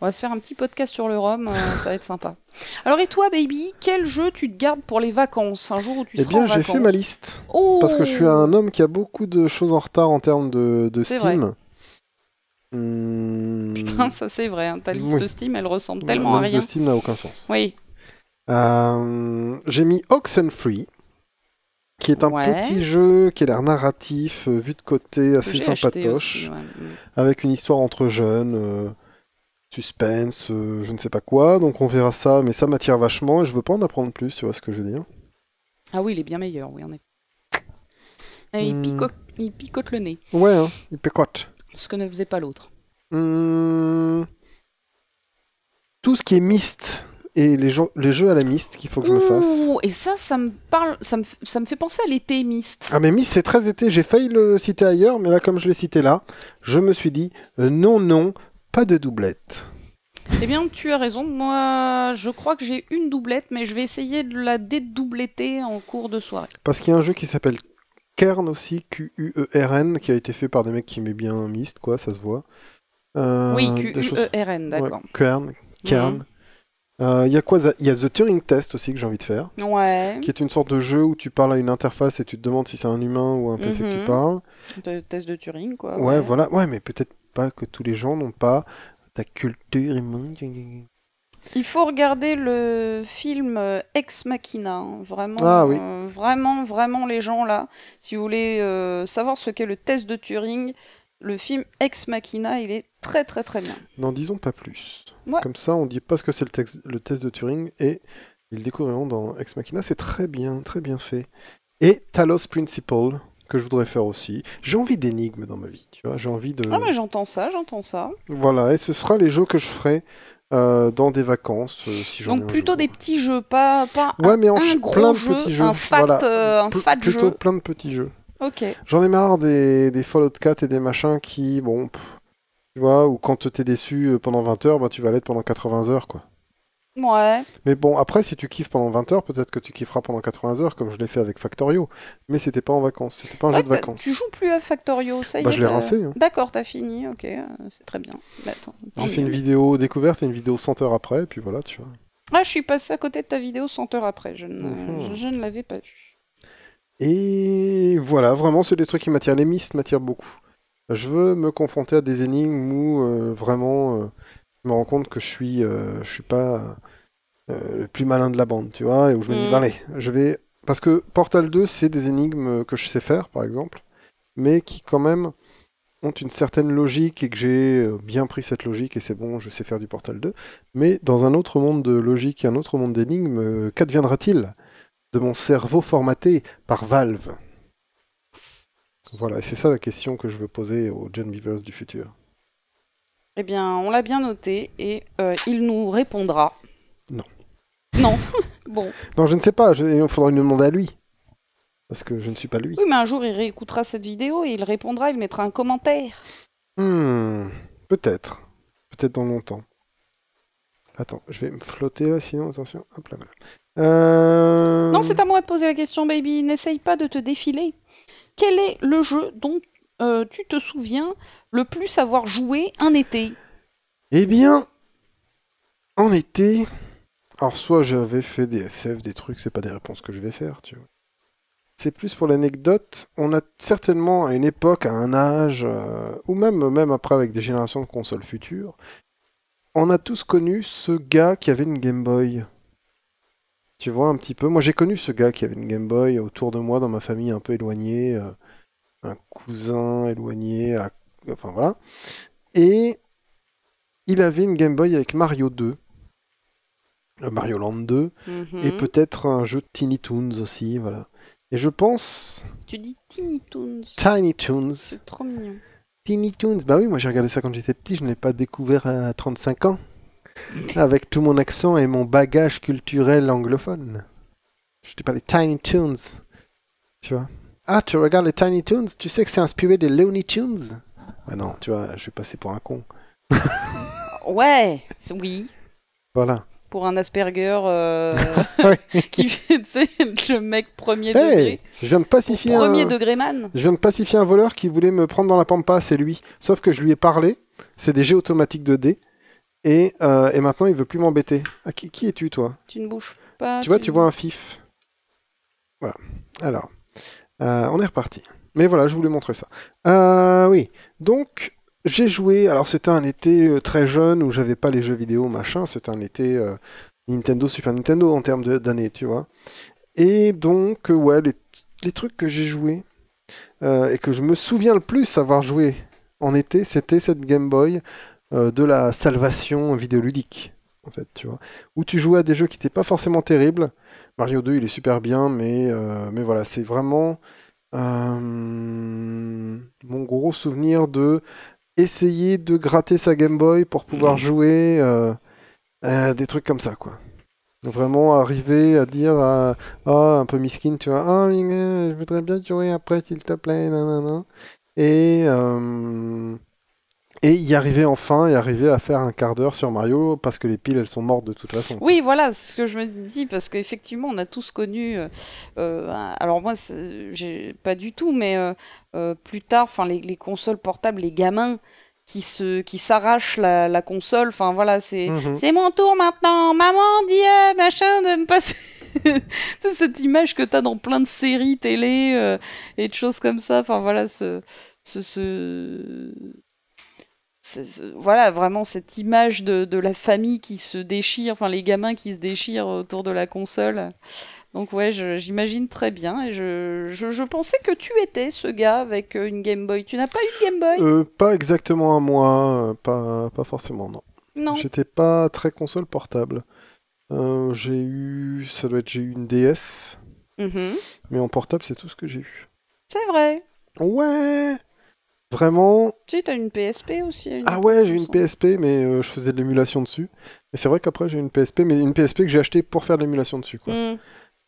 On va se faire un petit podcast sur le rhum, euh, ça va être sympa. Alors et toi, baby, quel jeu tu te gardes pour les vacances, un jour où tu eh seras en vacances Eh bien, j'ai fait ma liste. Oh parce que je suis un homme qui a beaucoup de choses en retard en termes de, de Steam. Hmm. Putain, ça c'est vrai. Hein. Ta liste Steam, elle ressemble tellement à rien. La liste Steam n'a aucun sens. Oui. Euh, j'ai mis Oxenfree, qui est un petit jeu qui a l'air narratif, euh, vu de côté, assez sympatoche, avec une histoire entre jeunes suspense, euh, je ne sais pas quoi, donc on verra ça, mais ça m'attire vachement et je veux pas en apprendre plus, tu vois ce que je veux dire. Ah oui, il est bien meilleur, oui, en effet. il, hmm. picote, il, picote, le nez. Ouais, hein, il picote. Ce que ne faisait pas l'autre. Hmm. Tout ce qui est Myst et les, jeux, les jeux à la Myst qu'il faut que je me fasse. Et ça, ça me parle, ça me, ça me fait penser à l'été Myst. Ah mais Myst c'est très été, j'ai failli le citer ailleurs, mais là comme je l'ai cité là, je me suis dit euh, non, non, pas de doublette. Eh bien, tu as raison. Moi, je crois que j'ai une doublette, mais je vais essayer de la dédoubletter en cours de soirée. Parce qu'il y a un jeu qui s'appelle Kern aussi, Q-U-E-R-N, qui a été fait par des mecs qui aimaient bien Myst, quoi, ça se voit. Euh, oui, Q-U-E-R-N, d'accord. Kern, Kern. Euh, Il y a quoi Il y a The Turing Test aussi que j'ai envie de faire, Ouais. qui est une sorte de jeu où tu parles à une interface et tu te demandes si c'est un humain ou un PC que Mhm. tu parles. De- test de Turing, quoi. Ouais, voilà. Ouais, mais peut-être pas que tous les gens n'ont pas ta culture. Il faut regarder le film euh, Ex Machina. hein. Vraiment, Ah oui. euh, vraiment, vraiment, les gens là. Si vous voulez euh, savoir ce qu'est le test de Turing, le film Ex Machina, il est très, très, très bien. N'en disons pas plus. Ouais. Comme ça, on dit pas ce que c'est le, le test de Turing et ils le découvriront dans Ex Machina. C'est très bien, très bien fait. Et Talos Principle, que je voudrais faire aussi. J'ai envie d'énigmes dans ma vie, tu vois. J'ai envie de. Ah, mais j'entends ça, j'entends ça. Voilà, et ce sera les jeux que je ferai euh, dans des vacances. euh, si j'en ai Donc plutôt des petits jeux, pas, pas Ouais, un, mais en un gros plein de jeu, petits jeux. un fat, voilà. euh, un fat plutôt jeu. plein de petits jeux. Ok. J'en ai marre des, des Fallout 4 et des machins qui, bon, pff, tu vois, ou quand t'es déçu euh, pendant 20 heures, bah, tu vas l'être pendant 80 heures, quoi. Ouais. Mais bon, après, si tu kiffes pendant 20 heures, peut-être que tu kifferas pendant 80 heures, comme je l'ai fait avec Factorio. Mais c'était pas en vacances, c'était pas un jeu de vacances. Tu joues plus à Factorio, ça y Bah, est. je l'ai rincé, hein. D'accord, t'as fini, ok, euh, c'est très bien. Bah, J'ai fait une vidéo découverte et une vidéo 100 heures après, et puis voilà, tu vois. Ah, je suis passé à côté de ta vidéo 100 heures après, je ne, Mhm. je, je ne l'avais pas vue. Et voilà, vraiment, c'est des trucs qui m'attirent. Les mythes m'attirent beaucoup. Je veux me confronter à des énigmes où euh, vraiment, euh, je me rends compte que je suis, euh, je suis pas euh, le plus malin de la bande, tu vois, et où je me dis, Mm. allez, je vais. Parce que Portal 2, c'est des énigmes que je sais faire, par exemple, mais qui quand même ont une certaine logique et que j'ai euh, bien pris cette logique et c'est bon, je sais faire du Portal 2. Mais dans un autre monde de logique et un autre monde d'énigmes, euh, qu'adviendra-t-il de mon cerveau formaté par Valve? Voilà, et c'est ça la question que je veux poser aux John Beavers du futur. Eh bien, on l'a bien noté et euh, il nous répondra. Non. Non. bon. Non, je ne sais pas, je- il faudra lui demander à lui. Parce que je ne suis pas lui. Oui, mais un jour, il réécoutera cette vidéo et il répondra, il mettra un commentaire. Hmm, peut-être. Peut-être dans longtemps. Attends, je vais me flotter là, sinon, attention. Hop là, voilà. Euh... Non, c'est à moi de poser la question, baby. N'essaye pas de te défiler. Quel est le jeu dont euh, tu te souviens le plus avoir joué un été? Eh bien, en été, alors soit j'avais fait des FF, des trucs, c'est pas des réponses que je vais faire, tu vois. C'est plus pour l'anecdote. On a certainement à une époque, à un âge, euh, ou même, même après avec des générations de consoles futures, on a tous connu ce gars qui avait une Game Boy. Tu vois un petit peu? Moi j'ai connu ce gars qui avait une Game Boy autour de moi, dans ma famille un peu éloignée, euh, un cousin éloigné, à- enfin voilà. Et il avait une Game Boy avec Mario 2, euh, Mario Land 2, et Mhm. peut-être un jeu de Tiny Toons aussi, voilà. Et je pense Tu dis Tiny Toons. Tiny Toons, C'est trop mignon. Tiny Toons. Bah oui, moi j'ai regardé ça quand j'étais petit, je ne l'ai pas découvert à 35 ans, avec tout mon accent et mon bagage culturel anglophone. Je te parlais Tiny Toons, tu vois. Ah, tu regardes les Tiny Toons, tu sais que c'est inspiré des Looney Tunes? Bah non, tu vois, je vais passer pour un con. Ouais, oui. Voilà. Pour un Asperger euh, Ouais. qui fait, tu sais, le mec premier Hey, degré. je viens de pacifier Premier un... degré man. Je viens de pacifier un voleur qui voulait me prendre dans la pampa, c'est lui. Sauf que je lui ai parlé, c'est des jets automatiques de dés, et, euh, et maintenant il veut plus m'embêter. Ah, qui, qui es-tu toi? Tu ne bouges pas. Tu vois, tu vois un fif. Voilà. Alors, euh, on est reparti. Mais voilà, je voulais montrer ça. Euh, oui, donc j'ai joué. Alors c'était un été euh, très jeune où j'avais pas les jeux vidéo machin. C'était un été euh, Nintendo, Super Nintendo en termes d'années, tu vois. Et donc ouais, les, trucs que j'ai joué euh, et que je me souviens le plus avoir joué en été, c'était cette Game Boy de la salvation vidéoludique, en fait, tu vois où tu jouais à des jeux qui n'étaient pas forcément terribles. Mario 2, il est super bien, mais, euh, mais voilà, c'est vraiment euh, mon gros souvenir de essayer de gratter sa Game Boy pour pouvoir jouer euh, des trucs comme ça, quoi. Vraiment arriver à dire à, un peu miskin, tu vois, ah, euh, je voudrais bien jouer après, s'il te plaît, nanana. Et, et y arriver enfin, et arriver à faire un quart d'heure sur Mario, parce que les piles, elles sont mortes de toute façon. Oui, voilà, c'est ce que je me dis, parce qu'effectivement, on a tous connu. euh, euh, alors, moi, j'ai pas du tout, mais euh, plus tard, enfin, les, les consoles portables, les gamins qui se qui s'arrache la, la console. Enfin voilà, c'est Mhm. c'est mon tour maintenant. Maman dit euh, machin de me passer. c'est cette image que t'as dans plein de séries télé et de choses comme ça. Enfin voilà, ce ce, ce... voilà vraiment cette image de, de la famille qui se déchire, enfin les gamins qui se déchirent autour de la console. Donc ouais, je- j'imagine très bien et je, je, je pensais que tu étais ce gars avec euh, une Game Boy. Tu n'as pas eu de Game Boy? Euh, pas exactement à moi, euh, pas, pas forcément, non. Non. J'étais pas très console portable. Euh, j'ai eu, ça doit être, j'ai eu une DS, Mhm. mais en portable, c'est tout ce que j'ai eu. C'est vrai. Ouais, vraiment. Si, t'as une PSP aussi. une Ah ouais, j'ai une. PSP, mais euh, je faisais de l'émulation dessus. Et c'est vrai qu'après j'ai une PSP, mais une PSP que j'ai achetée pour faire de l'émulation dessus, quoi. Mm.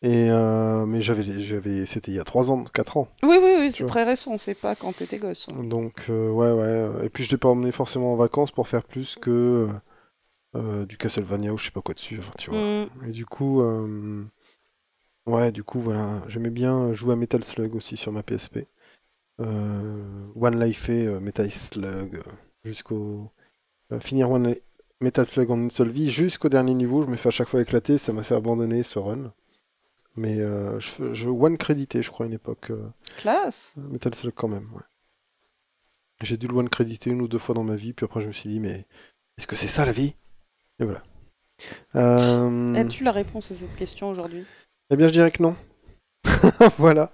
Et euh, mais j'avais, j'avais, c'était il y a 3 ans, 4 ans. Oui, oui, oui, c'est très récent, c'est pas quand t'étais gosse. hein. Donc euh, ouais, ouais. Et puis je l'ai pas emmené forcément en vacances pour faire plus que du Castlevania ou je sais pas quoi dessus. enfin, tu vois. Mm. Et du coup, ouais, du coup voilà, j'aimais bien jouer à Metal Slug aussi sur ma PSP. Euh, One Life et euh, Metal Slug euh, jusqu'au finir One Metal Slug en une seule vie jusqu'au dernier niveau. Je me fais à chaque fois éclater, ça m'a fait abandonner ce run. Mais euh, je, one crédité, je crois, à une époque. euh, Classe. Metal Slug quand même, ouais. J'ai dû le one créditer une ou deux fois dans ma vie, puis après je me suis dit, mais est-ce que c'est ça la vie? Et voilà. Euh, As-tu la réponse à cette question aujourd'hui? Eh bien, je dirais que non. voilà.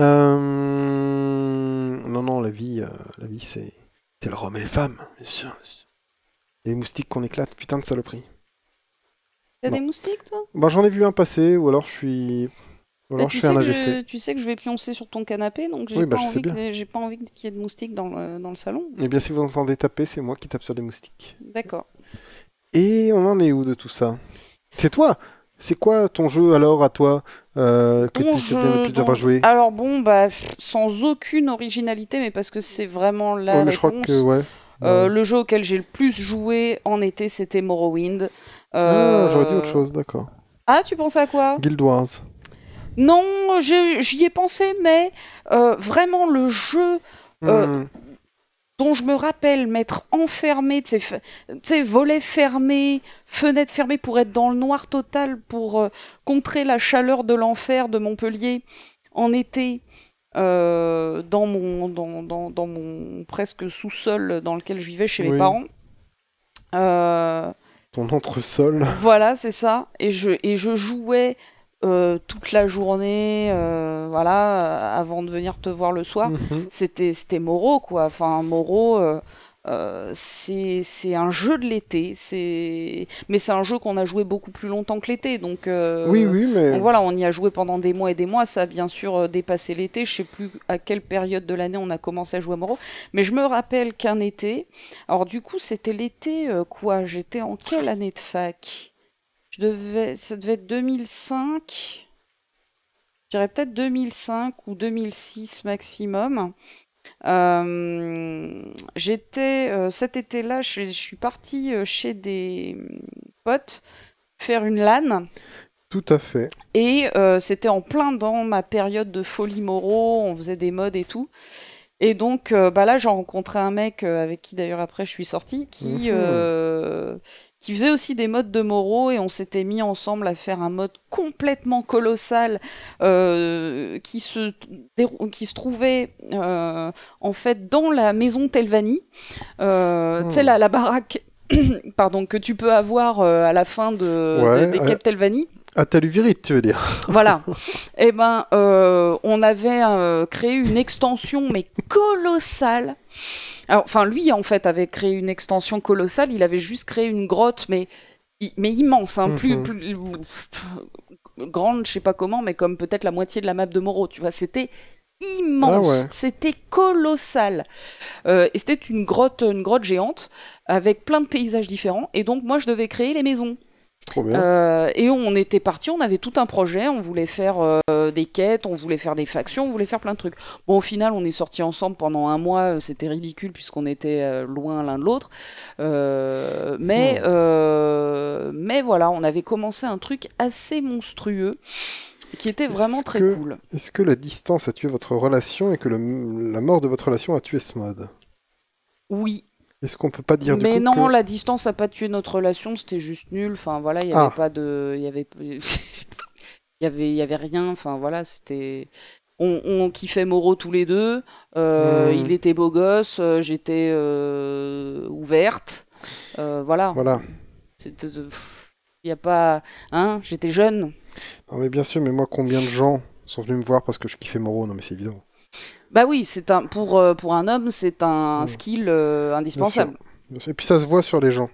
Euh, Non, non, la vie, euh, la vie, c'est c'est le rhum et les femmes, bien sûr. bien sûr. Et les moustiques qu'on éclate, putain de saloperie. T'as des moustiques, toi? Bah, j'en ai vu un passer, ou alors je suis, ou Bah, alors tu, je fais un AVC. je, tu sais que je vais pioncer sur ton canapé, donc j'ai Oui, bah, pas, envie que- j'ai pas envie qu'il y ait de moustiques dans le, dans le salon. Eh bien, si vous entendez taper, c'est moi qui tape sur des moustiques. D'accord. Et on en est où de tout ça? C'est toi C'est quoi ton jeu alors à toi euh, que tu souviens le plus avoir joué Alors bon, bah, sans aucune originalité, mais parce que c'est vraiment la Ouais, mais je crois réponse. que ouais. Euh, Ouais. le jeu auquel j'ai le plus joué en été, c'était Morrowind. Ah, Euh, j'aurais dit autre chose, d'accord. Ah, tu pensais à quoi? Guild Wars. Non, j'y ai pensé, mais vraiment le jeu Hmm. Dont je me rappelle m'être enfermé, tu sais, volets fermés, fenêtres fermées pour être dans le noir total, pour euh, contrer la chaleur de l'enfer de Montpellier en été, euh, dans, mon, dans, dans, dans mon presque sous-sol dans lequel je vivais chez mes parents. Euh, Ton entresol. voilà, c'est ça. Et je, et je jouais euh, toute la journée, euh, voilà, euh, avant de venir te voir le soir. Mhm. C'était, c'était Moreau, quoi. Enfin, Moreau, euh, euh, c'est, c'est un jeu de l'été. C'est... Mais c'est un jeu qu'on a joué beaucoup plus longtemps que l'été. Donc, euh, Oui, oui, mais. donc voilà, on y a joué pendant des mois et des mois. Ça a bien sûr dépassé l'été. Je sais plus à quelle période de l'année on a commencé à jouer à Moreau. Mais je me rappelle qu'un été. Alors, du coup, c'était l'été euh, quoi? J'étais en quelle année de fac? Je devais. Ça devait être 2005. Je dirais peut-être 2005 ou 2006 maximum. Euh, j'étais euh, cet été-là, je, suis- je suis partie euh, chez des hum, potes faire une LAN. Tout à fait. Et c'était en plein dans ma période de folie Moreau, on faisait des modes et tout. Et donc bah là, j'ai rencontré un mec avec qui d'ailleurs après je suis sortie, qui, Mhm. Qui faisait aussi des modes de Moreau et on s'était mis ensemble à faire un mode complètement colossal euh, qui, se, qui se trouvait euh, en fait dans la maison Telvani. Euh, Tu sais, la, la baraque pardon, que tu peux avoir euh, à la fin de, Ouais, de- des quêtes Telvani. Ah, t'as lu Virite, tu veux dire Voilà. Eh ben, euh, on avait euh, créé une extension, mais colossale. Alors, enfin, lui, en fait, avait créé une extension colossale. Il avait juste créé une grotte, mais, mais immense, hein, plus, Mhm. plus grande, je sais pas comment, mais comme peut-être la moitié de la map de Moreau. Tu vois, c'était immense. Ah ouais. C'était colossal. Euh, et c'était une grotte, une grotte géante avec plein de paysages différents. Et donc, moi, je devais créer les maisons. Euh, et on était parti, on avait tout un projet, on voulait faire euh, des quêtes, on voulait faire des factions, on voulait faire plein de trucs. Bon, au final, on est sortis ensemble pendant un mois, c'était ridicule puisqu'on était euh, loin l'un de l'autre. Mais, Hmm. mais voilà, on avait commencé un truc assez monstrueux qui était vraiment très que- cool. Est-ce que la distance a tué votre relation et que le- la mort de votre relation a tué ce mode Oui, Est-ce qu'on peut pas dire du Mais coup non, que... la distance a pas tué notre relation, c'était juste nul. Enfin voilà, il y avait Ah. pas de, il y avait, il y avait, il y avait rien. Enfin voilà, c'était, on, on kiffait Moreau tous les deux. Euh, Hmm. Il était beau gosse, euh, j'étais euh, ouverte. Euh, voilà. Voilà. Il y a pas, hein, j'étais jeune. Non mais bien sûr, mais moi combien de gens sont venus me voir parce que je kiffais Moreau? Non mais c'est évident. Bah oui, c'est un pour euh, pour un homme, c'est un skill euh, indispensable. Bien sûr. Et puis ça se voit sur les gens.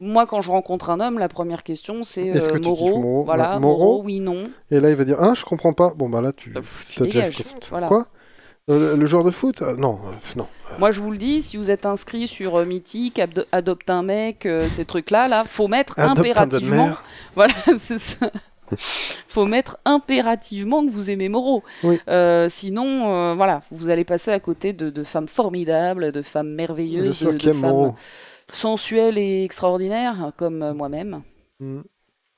Moi, quand je rencontre un homme, la première question c'est Est-ce euh, que tu Moreau. kiffes Moreau? Voilà, Ouais, Moreau oui, non. Et là il va dire ah je comprends pas. Bon bah là tu. Bah, pff, tu t'as déjà dégages, fait- voilà. Quoi? Euh, Le joueur de foot? Euh, Non, euh, non. Moi, je vous le dis, si vous êtes inscrit sur euh, Mythique, Abdo- Adopte un mec, euh, ces trucs-là, là, faut mettre Adopte un impérativement. Voilà, c'est ça. faut mettre impérativement que vous aimez Moreau. Oui. Euh, sinon, euh, voilà, vous allez passer à côté de, de femmes formidables, de femmes merveilleuses, de, femmes Moreau. sensuelles et extraordinaires, comme euh, moi-même. Mm.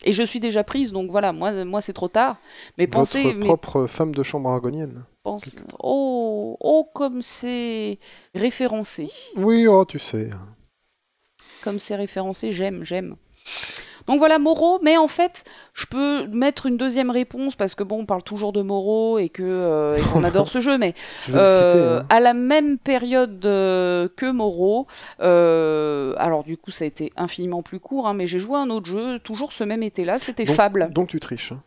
Et je suis déjà prise, donc voilà, moi, moi c'est trop tard. Mais Votre pensez, mais propre femme de chambre aragonienne. pense, oh, oh, comme c'est référencé. Oui, oh tu sais. comme c'est référencé, j'aime, j'aime. Donc voilà, Moreau, mais en fait, je peux mettre une deuxième réponse parce que bon, on parle toujours de Moreau et que euh, et qu'on adore ce jeu, mais Je euh, citer. hein. à la même période euh, que Moreau, euh, alors du coup, ça a été infiniment plus court, hein, mais j'ai joué à un autre jeu, toujours ce même été-là, c'était Fable. Donc tu triches. hein.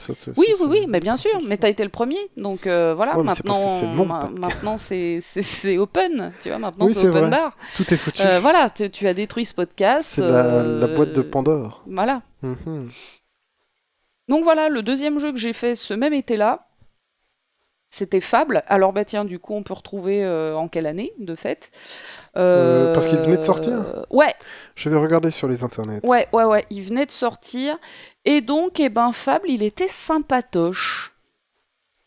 Ça- ça- Oui, ça, oui, oui, mais bien sûr, mais t'as été le premier, donc euh, voilà, Ouais, maintenant, ma- maintenant c'est open, tu vois, maintenant Oui, c'est open vrai. bar. Tout est foutu. Euh, voilà, tu, as détruit ce podcast. c'est la, la euh, boîte de Pandore. Voilà. Mhm. Donc voilà, le deuxième jeu que j'ai fait ce même été-là, c'était Fable. Alors bah tiens, du coup, on peut retrouver euh, en quelle année, de fait? Euh, parce qu'il venait de sortir Ouais, Je vais regarder sur les internets. ouais, ouais, ouais, il venait de sortir. Et donc, eh ben, Fable, il était sympatoche.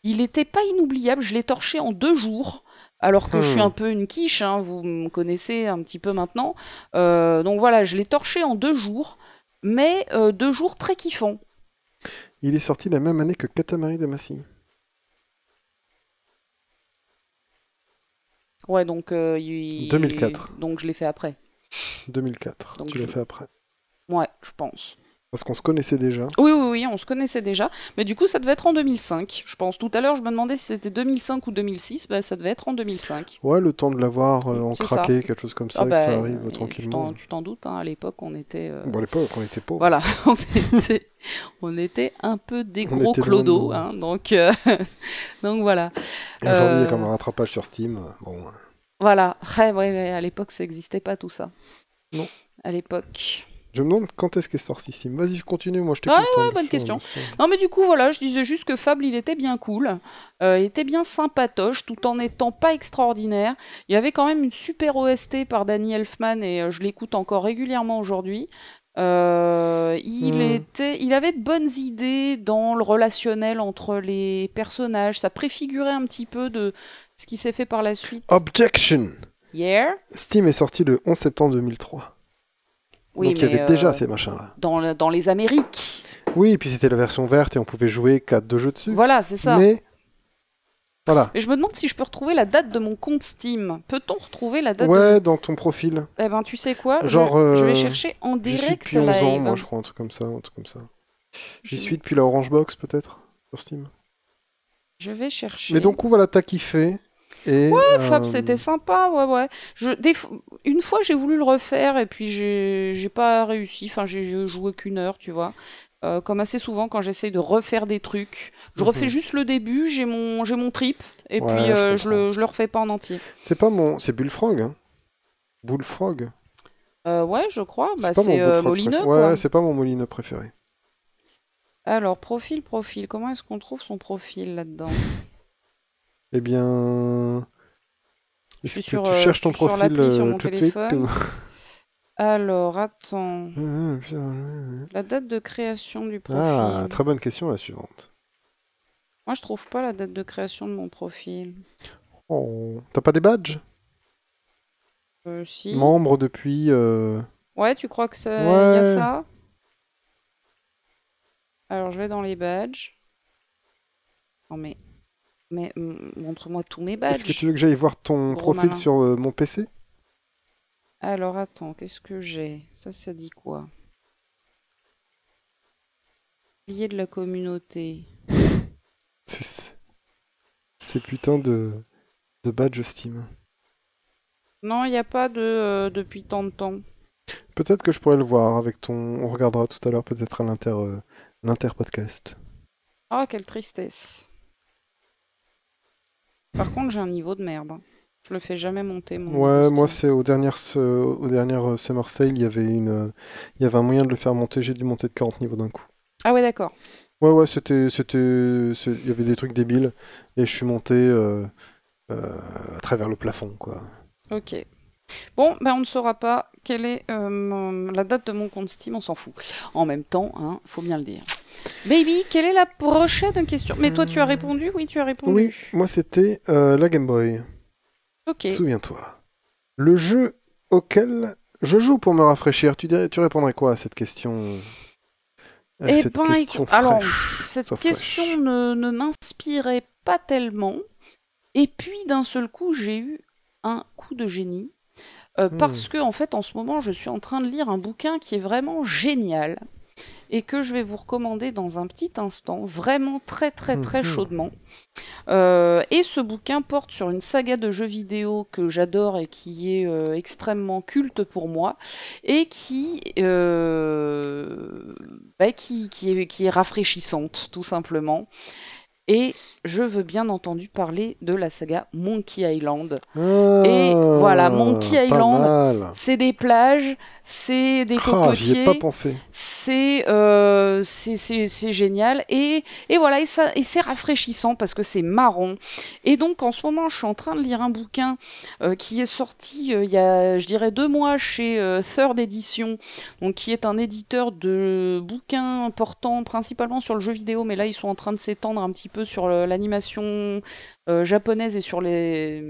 Il était pas inoubliable, je l'ai torché en deux jours. Alors que je suis Hmm. un peu une quiche, hein, vous me connaissez un petit peu maintenant. Euh, donc voilà, je l'ai torché en deux jours, mais euh, deux jours très kiffants. Il est sorti la même année que Katamari Damacy. Ouais, donc euh, il- 2004. Donc je l'ai fait après. 2004. Donc tu l'as je- fait après. Ouais, je pense. Parce qu'on se connaissait déjà. Oui, oui, oui, on se connaissait déjà. Mais du coup, ça devait être en 2005. Je pense tout à l'heure, je me demandais si c'était 2005 ou 2006. Bah, ça devait être en 2005. Ouais, le temps de l'avoir euh, en ça. craqué, quelque chose comme ça, Ah que bah, ça arrive euh, tranquillement. tu t'en doutes, hein, à l'époque, on était. euh, Bon, à l'époque, on était pauvres. Voilà, on était, on était un peu des gros clodos, hein, donc, euh, donc voilà. Aujourd'hui, il y a comme un rattrapage sur Steam. Bon, Voilà, ouais, ouais, ouais, à l'époque, ça n'existait pas tout ça. Non. À l'époque. Je me demande quand est-ce qu'est sorti Steam. Vas-y, je continue, moi je Ouais, t'écoute. ouais, hein, bonne question. Non, mais du coup, voilà, je disais juste que Fable, il était bien cool. Euh, il était bien sympatoche, tout en étant pas extraordinaire. Il y avait quand même une super OST par Danny Elfman, et euh, je l'écoute encore régulièrement aujourd'hui. Euh, il, Hmm. était, il avait de bonnes idées dans le relationnel entre les personnages. Ça préfigurait un petit peu de ce qui s'est fait par la suite. Objection Yeah. Steam est sorti le 11 septembre 2003. Oui, Donc il y avait déjà euh, ces machins-là. dans, le- dans les Amériques. Oui, et puis c'était la version verte et on pouvait jouer qu'à deux jeux dessus. Voilà, c'est ça. Mais voilà. Et je me demande si je peux retrouver la date de mon compte Steam. Peut-on retrouver la date de Ouais, dans ton profil. Eh ben, tu sais quoi je- Genre, je, vais euh, chercher en direct depuis 11 live. ans, moi, je crois, un truc comme ça, un truc comme ça. J'y suis depuis la Orange Box, peut-être, sur Steam. Je vais chercher. Mais donc, voilà, t'as kiffé. Et, Ouais, Fab, euh, c'était sympa, ouais, ouais. Je, des fo- Une fois, j'ai voulu le refaire et puis j'ai pas réussi. Enfin, j'ai joué qu'une heure, tu vois. Euh, comme assez souvent quand j'essaye de refaire des trucs. Je refais Mhm. juste le début, j'ai mon, j'ai mon trip, et Ouais, puis je euh, je, le, je le refais pas en entier. C'est pas mon. C'est Bullfrog, hein. Bullfrog. Euh, ouais, je crois. Bah, c'est Bullfrog Molineux. Ouais, c'est pas mon molineux préféré. Alors, profil, profil. Comment est-ce qu'on trouve son profil là-dedans? Eh bien. Est-ce que sur, tu euh, cherches ton profil euh, tout de suite Alors, attends. Ah, La date de création du profil. Ah, très bonne question, la suivante. Moi, je trouve pas la date de création de mon profil. Oh. T'as pas des badges? Euh, si. Membre depuis. euh, Ouais, tu crois que ça y a ça? Alors, je vais dans les badges. Non, mais. Mais montre-moi tous mes badges. Est-ce que tu veux que j'aille voir ton Gros profil malin. sur euh, mon PC Alors attends, qu'est-ce que j'ai? Ça, ça dit quoi? Lié de la communauté. C'est c'est putain de, de badge Steam. Non, il n'y a pas de euh, depuis tant de temps. Peut-être que je pourrais le voir avec ton. On regardera tout à l'heure peut-être à l'inter euh, l'inter-podcast. Ah, quelle tristesse. Par contre, j'ai un niveau de merde. hein. Je le fais jamais monter, mon Ouais, moi c'est aux dernières, se- aux dernières euh, Summer Sale, il y avait une, euh, il y avait un moyen de le faire monter. J'ai dû monter de 40 niveaux d'un coup. Ah ouais, d'accord. Ouais, ouais, c'était, c'était, il y avait des trucs débiles et je suis monté euh, euh, à travers le plafond, quoi. Ok. Bon, ben on ne saura pas quelle est euh, mon- la date de mon compte Steam, on s'en fout. En même temps, hein, faut bien le dire. Baby, quelle est la prochaine question? Mais toi, tu as répondu? Oui, tu as répondu. Oui, moi c'était euh, la Game Boy. Ok. Souviens-toi. Le jeu auquel je joue pour me rafraîchir. Tu dirais, tu répondrais quoi à cette question? À Eh cette ben, question alors, cette question fraîche. ne, ne m'inspirait pas tellement. Et puis, d'un seul coup, j'ai eu un coup de génie. Euh, Hmm. Parce que, en fait, en ce moment, je suis en train de lire un bouquin qui est vraiment génial. Et que je vais vous recommander dans un petit instant, vraiment très très très Mhm. chaudement. Euh, et ce bouquin porte sur une saga de jeux vidéo que j'adore et qui est euh, extrêmement culte pour moi et qui, euh, bah, qui, qui, est, qui est rafraîchissante tout simplement. Et je veux bien entendu parler de la saga Monkey Island. Et voilà, Monkey Ah, Island. C'est des plages, c'est des Ah, ai cocotiers, pas pensé. c'est euh, c'est génial et, et voilà et ça et c'est rafraîchissant parce que c'est marron et donc en ce moment je suis en train de lire un bouquin euh, qui est sorti euh, il y a je dirais deux mois chez Third Edition donc qui est un éditeur de bouquins portant principalement sur le jeu vidéo mais là ils sont en train de s'étendre un petit peu sur l'animation euh, japonaise et sur les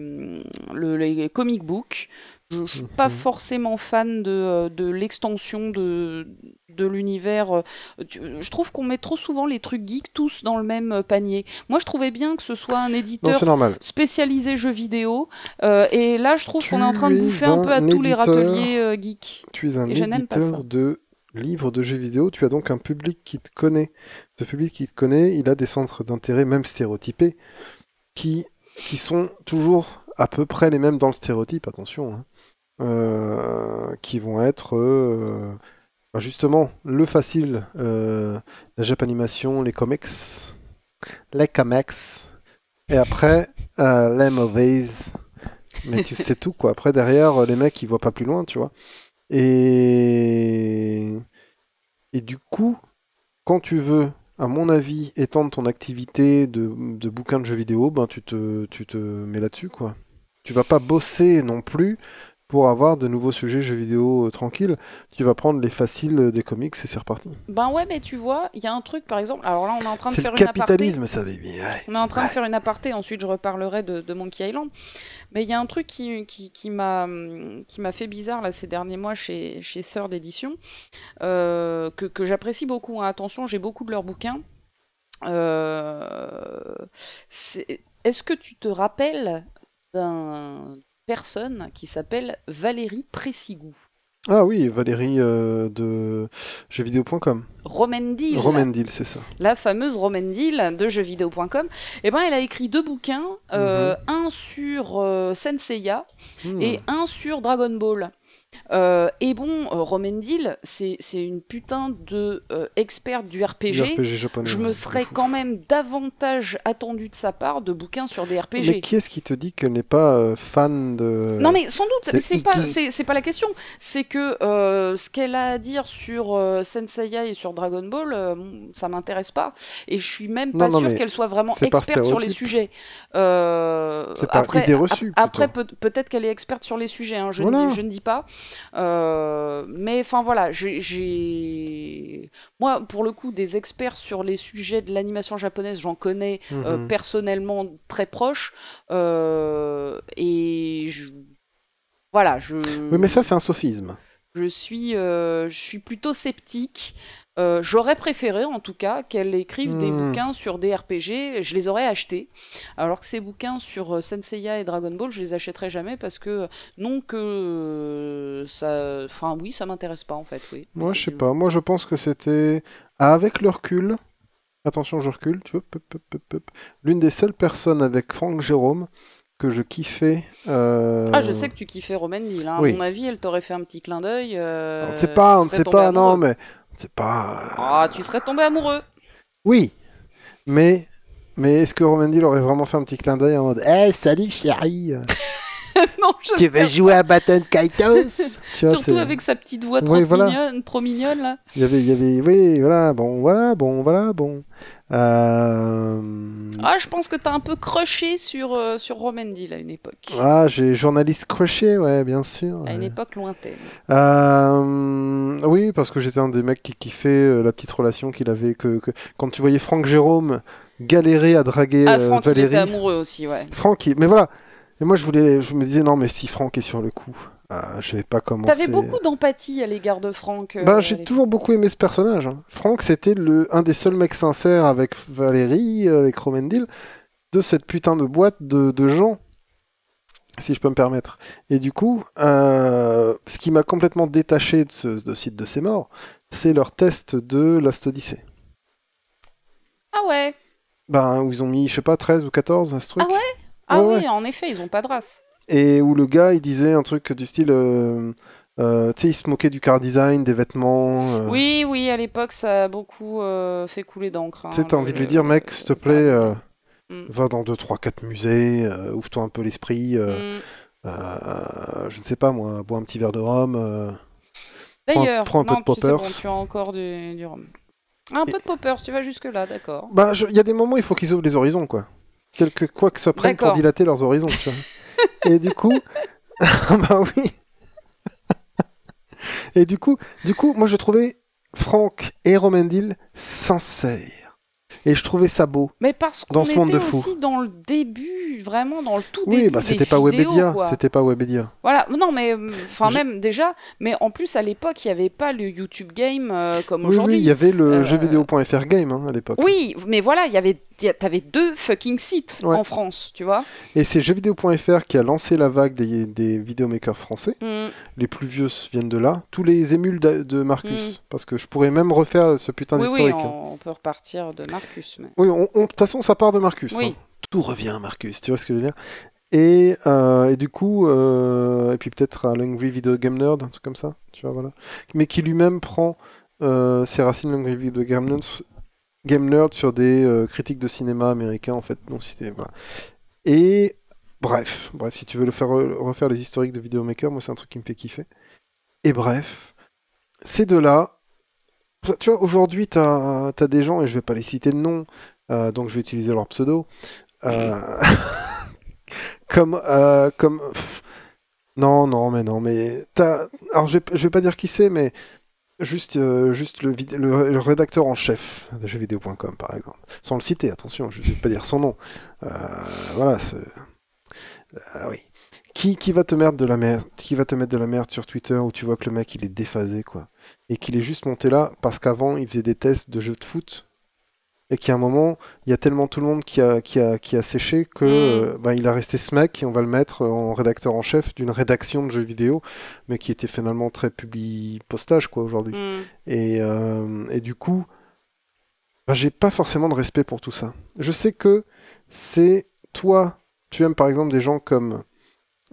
le- les comic books je, je suis pas Mhm. forcément fan de, euh, de l'extension de, de l'univers. euh, Je trouve qu'on met trop souvent les trucs geeks tous dans le même panier. Moi, je trouvais bien que ce soit un éditeur spécialisé jeux vidéo. euh, et là, je trouve qu'on est en train de bouffer un peu à tous les râteliers euh, geeks. Tu es un Et éditeur de livres de jeux vidéo. Tu as donc un public qui te connaît. Ce public qui te connaît, il a des centres d'intérêt, même stéréotypés, qui, qui sont toujours à peu près les mêmes dans le stéréotype, attention, hein, euh, qui vont être euh, bah, justement le facile, euh, la Japanimation, les comics, les comics, et après euh, les mauvaises. Mais tu sais tout quoi. Après derrière, les mecs ils voient pas plus loin, tu vois. Et du coup, quand tu veux, à mon avis, étendre ton activité de, de bouquin de jeux vidéo, ben tu te tu te mets là-dessus quoi. Tu vas pas bosser non plus pour avoir de nouveaux sujets jeux vidéo euh, tranquilles. Tu vas prendre les faciles euh, des comics et c'est reparti. Ben ouais, mais tu vois, il y a un truc, par exemple. Alors là, on est en train de faire le une aparté. capitalisme, ça, baby. Ouais. On est en train Ouais. de faire une aparté, ensuite je reparlerai de, de Monkey Island. Mais il y a un truc qui, qui, qui m'a qui m'a fait bizarre là, ces derniers mois chez, chez Third Edition, euh, que, que j'apprécie beaucoup. hein. Attention, j'ai beaucoup de leurs bouquins. Euh, Est-ce que tu te rappelles d'une personne qui s'appelle Valérie Pressigou Ah oui, Valérie euh, de jeuxvideo.com. Romendil, Romendil, c'est ça. la fameuse Romendil de jeuxvideo.com, eh ben, elle a écrit deux bouquins, euh, un sur euh, Senseiya Hmm. et un sur Dragon Ball. Euh, et bon, euh, Romendil, c'est une putain de euh, experte du Du RPG. Japonais. Je me serais quand même davantage attendu de sa part de bouquins sur des RPG. Mais qui est-ce qui te dit qu'elle n'est pas euh, fan de. Non mais sans doute, c'est pas, c'est pas la question. C'est que ce qu'elle a à dire sur Senseiya et sur Dragon Ball, ça m'intéresse pas. Et je suis même pas Non, mais qu'elle soit vraiment experte sur les sujets. Après, idée reçue, ap- Après, peut-être qu'elle est experte sur les sujets. hein, je, Voilà. ne dis, je ne dis pas. Euh, mais enfin voilà, j'ai- moi pour le coup des experts sur les sujets de l'animation japonaise, j'en connais euh, Mhm. personnellement très proches. Euh, et je... voilà, je. Oui, mais ça, c'est un sophisme. Je suis, je suis plutôt sceptique. Euh, J'aurais préféré, en tout cas, qu'elle écrive des Hmm. bouquins sur des RPG. Je les aurais achetés. Alors que ces bouquins sur euh, Senseiya et Dragon Ball, je les achèterai jamais parce que non que euh, ça. Enfin, oui, ça m'intéresse pas en fait. Oui. Moi, je sais pas. Moi, je pense que c'était avec le recul. Attention, je recule. Tu vois, l'une des seules personnes avec Franck Jérôme que je kiffais. euh, Ah, je sais que tu kiffais Romandil. Hein. Oui. À mon avis, elle t'aurait fait un petit clin d'œil. euh, On ne sait pas, on ne sait pas, non, mais pas. Ah, tu serais tombé amoureux. Oui, mais mais est-ce que Romandil aurait vraiment fait un petit clin d'œil en mode Eh, salut chérie non, je Tu veux jouer à Baton Kaitos Surtout avec sa petite voix trop Oui, voilà. mignonne, trop mignonne là. Il y avait, il y avait, oui, voilà, bon, voilà, bon, voilà, bon. Euh... Ah, je pense que t'as un peu crushé sur, euh, sur Romandil à une époque. Ah, j'ai journaliste crochet, ouais, bien sûr. À une ouais. époque lointaine. Euh, Oui, parce que j'étais un des mecs qui kiffait la petite relation qu'il avait. Que, que- Quand tu voyais Franck Jérôme galérer à draguer Ah, Franck, il était Valérie. amoureux aussi, ouais. Franck, il- mais voilà. Et moi, je voulais, je me disais non, mais si Franck est sur le coup, ah, je vais pas commencer. T'avais beaucoup d'empathie à l'égard de Franck. euh, Ben, j'ai toujours beaucoup aimé ce personnage. hein. Franck, c'était le un des seuls mecs sincères avec Valérie, euh, avec Romendil, de cette putain de boîte de, de gens, si je peux me permettre. Et du coup, euh, ce qui m'a complètement détaché de ce de site de ces morts, c'est leur test de Last Odyssey. Ah ouais Ben, où ils ont mis, je sais pas, 13 ou 14 à ce truc. Ah ouais? Ah Ouais, oui, ouais. en effet, ils ont pas de race. Et où le gars, il disait un truc du style. euh, euh, tu sais, il se moquait du car design, des vêtements. euh, Oui, oui, à l'époque, ça a beaucoup fait couler d'encre. hein, Tu sais, t'as envie de lui dire, mec, s'il te plaît, Mm. va dans 2, 3, 4 musées, ouvre-toi un peu l'esprit, Mm. je ne sais pas moi, bois un petit verre de rhum. euh. Prends- D'ailleurs, prends un peu non, de sais, bon, poppers. tu as encore du, du rhum. Un peu de poppers, tu vas jusque-là, d'accord. Bah, il y a des moments, il faut qu'ils ouvrent les horizons, quoi. Quelque, quoi que ça prenne pour dilater leurs horizons, tu vois. Et du coup, bah oui. Et du coup, du coup, moi je trouvais Franck et Romendil sincères. Et je trouvais ça beau. Mais parce qu'on ce monde était de fous. aussi dans le début, vraiment dans le tout début Oui, bah c'était pas vidéos, Webedia, c'était pas Webedia. Voilà, non mais euh, enfin Je- même déjà, mais en plus à l'époque il n'y avait pas le YouTube Game euh, comme Oui, oui, aujourd'hui. il y avait le Euh, jeuxvideo.fr game hein, à l'époque. Oui, mais voilà, il y avait, t'avais deux fucking sites Ouais. en France, tu vois. Et c'est jeuxvideo.fr qui a lancé la vague des, des vidéomakers français. Mm. Les plus vieux viennent de là. Tous les émules de, de Marcus. Parce que je pourrais même refaire ce putain Oui, oui, d'historique. hein. on, on peut repartir de Marcus. Mais... Oui, on- on- de toute façon, ça part de Marcus. Oui. hein. Tout revient à Marcus, tu vois ce que je veux dire et, euh, et du coup, euh, et puis peut-être à l'Hungry Video Game Nerd, un truc comme ça, tu vois, voilà. Mais qui lui-même prend euh, ses racines l'Hungry Video Game Nerd, Game Nerd sur des euh, critiques de cinéma américains, en fait. Non, c'était, voilà. Et bref, bref, si tu veux le faire, refaire les historiques de Videomaker, moi c'est un truc qui me fait kiffer. Et bref, ces deux-là, tu vois, aujourd'hui, t'as as des gens, et je vais pas les citer de nom, euh, donc je vais utiliser leur pseudo, euh, comme, euh, comme, non, non, mais non, mais t'as, alors je vais, je vais pas dire qui c'est, mais juste, euh, juste le, le, le rédacteur en chef de jeuxvideo.com, par exemple, sans le citer, attention, je vais pas dire son nom, Euh, voilà, ah oui. Qui, qui va te mettre de la merde, qui va te mettre de la merde sur Twitter où tu vois que le mec il est déphasé quoi, et qu'il est juste monté là parce qu'avant il faisait des tests de jeux de foot et qu'à un moment il y a tellement tout le monde qui a qui a qui a séché que Mm. euh, bah, il a resté ce mec et on va le mettre en rédacteur en chef d'une rédaction de jeux vidéo, mais qui était finalement très publi postage quoi aujourd'hui. Mm. Et, euh, et du coup, bah, j'ai pas forcément de respect pour tout ça. Je sais que c'est toi, tu aimes par exemple des gens comme.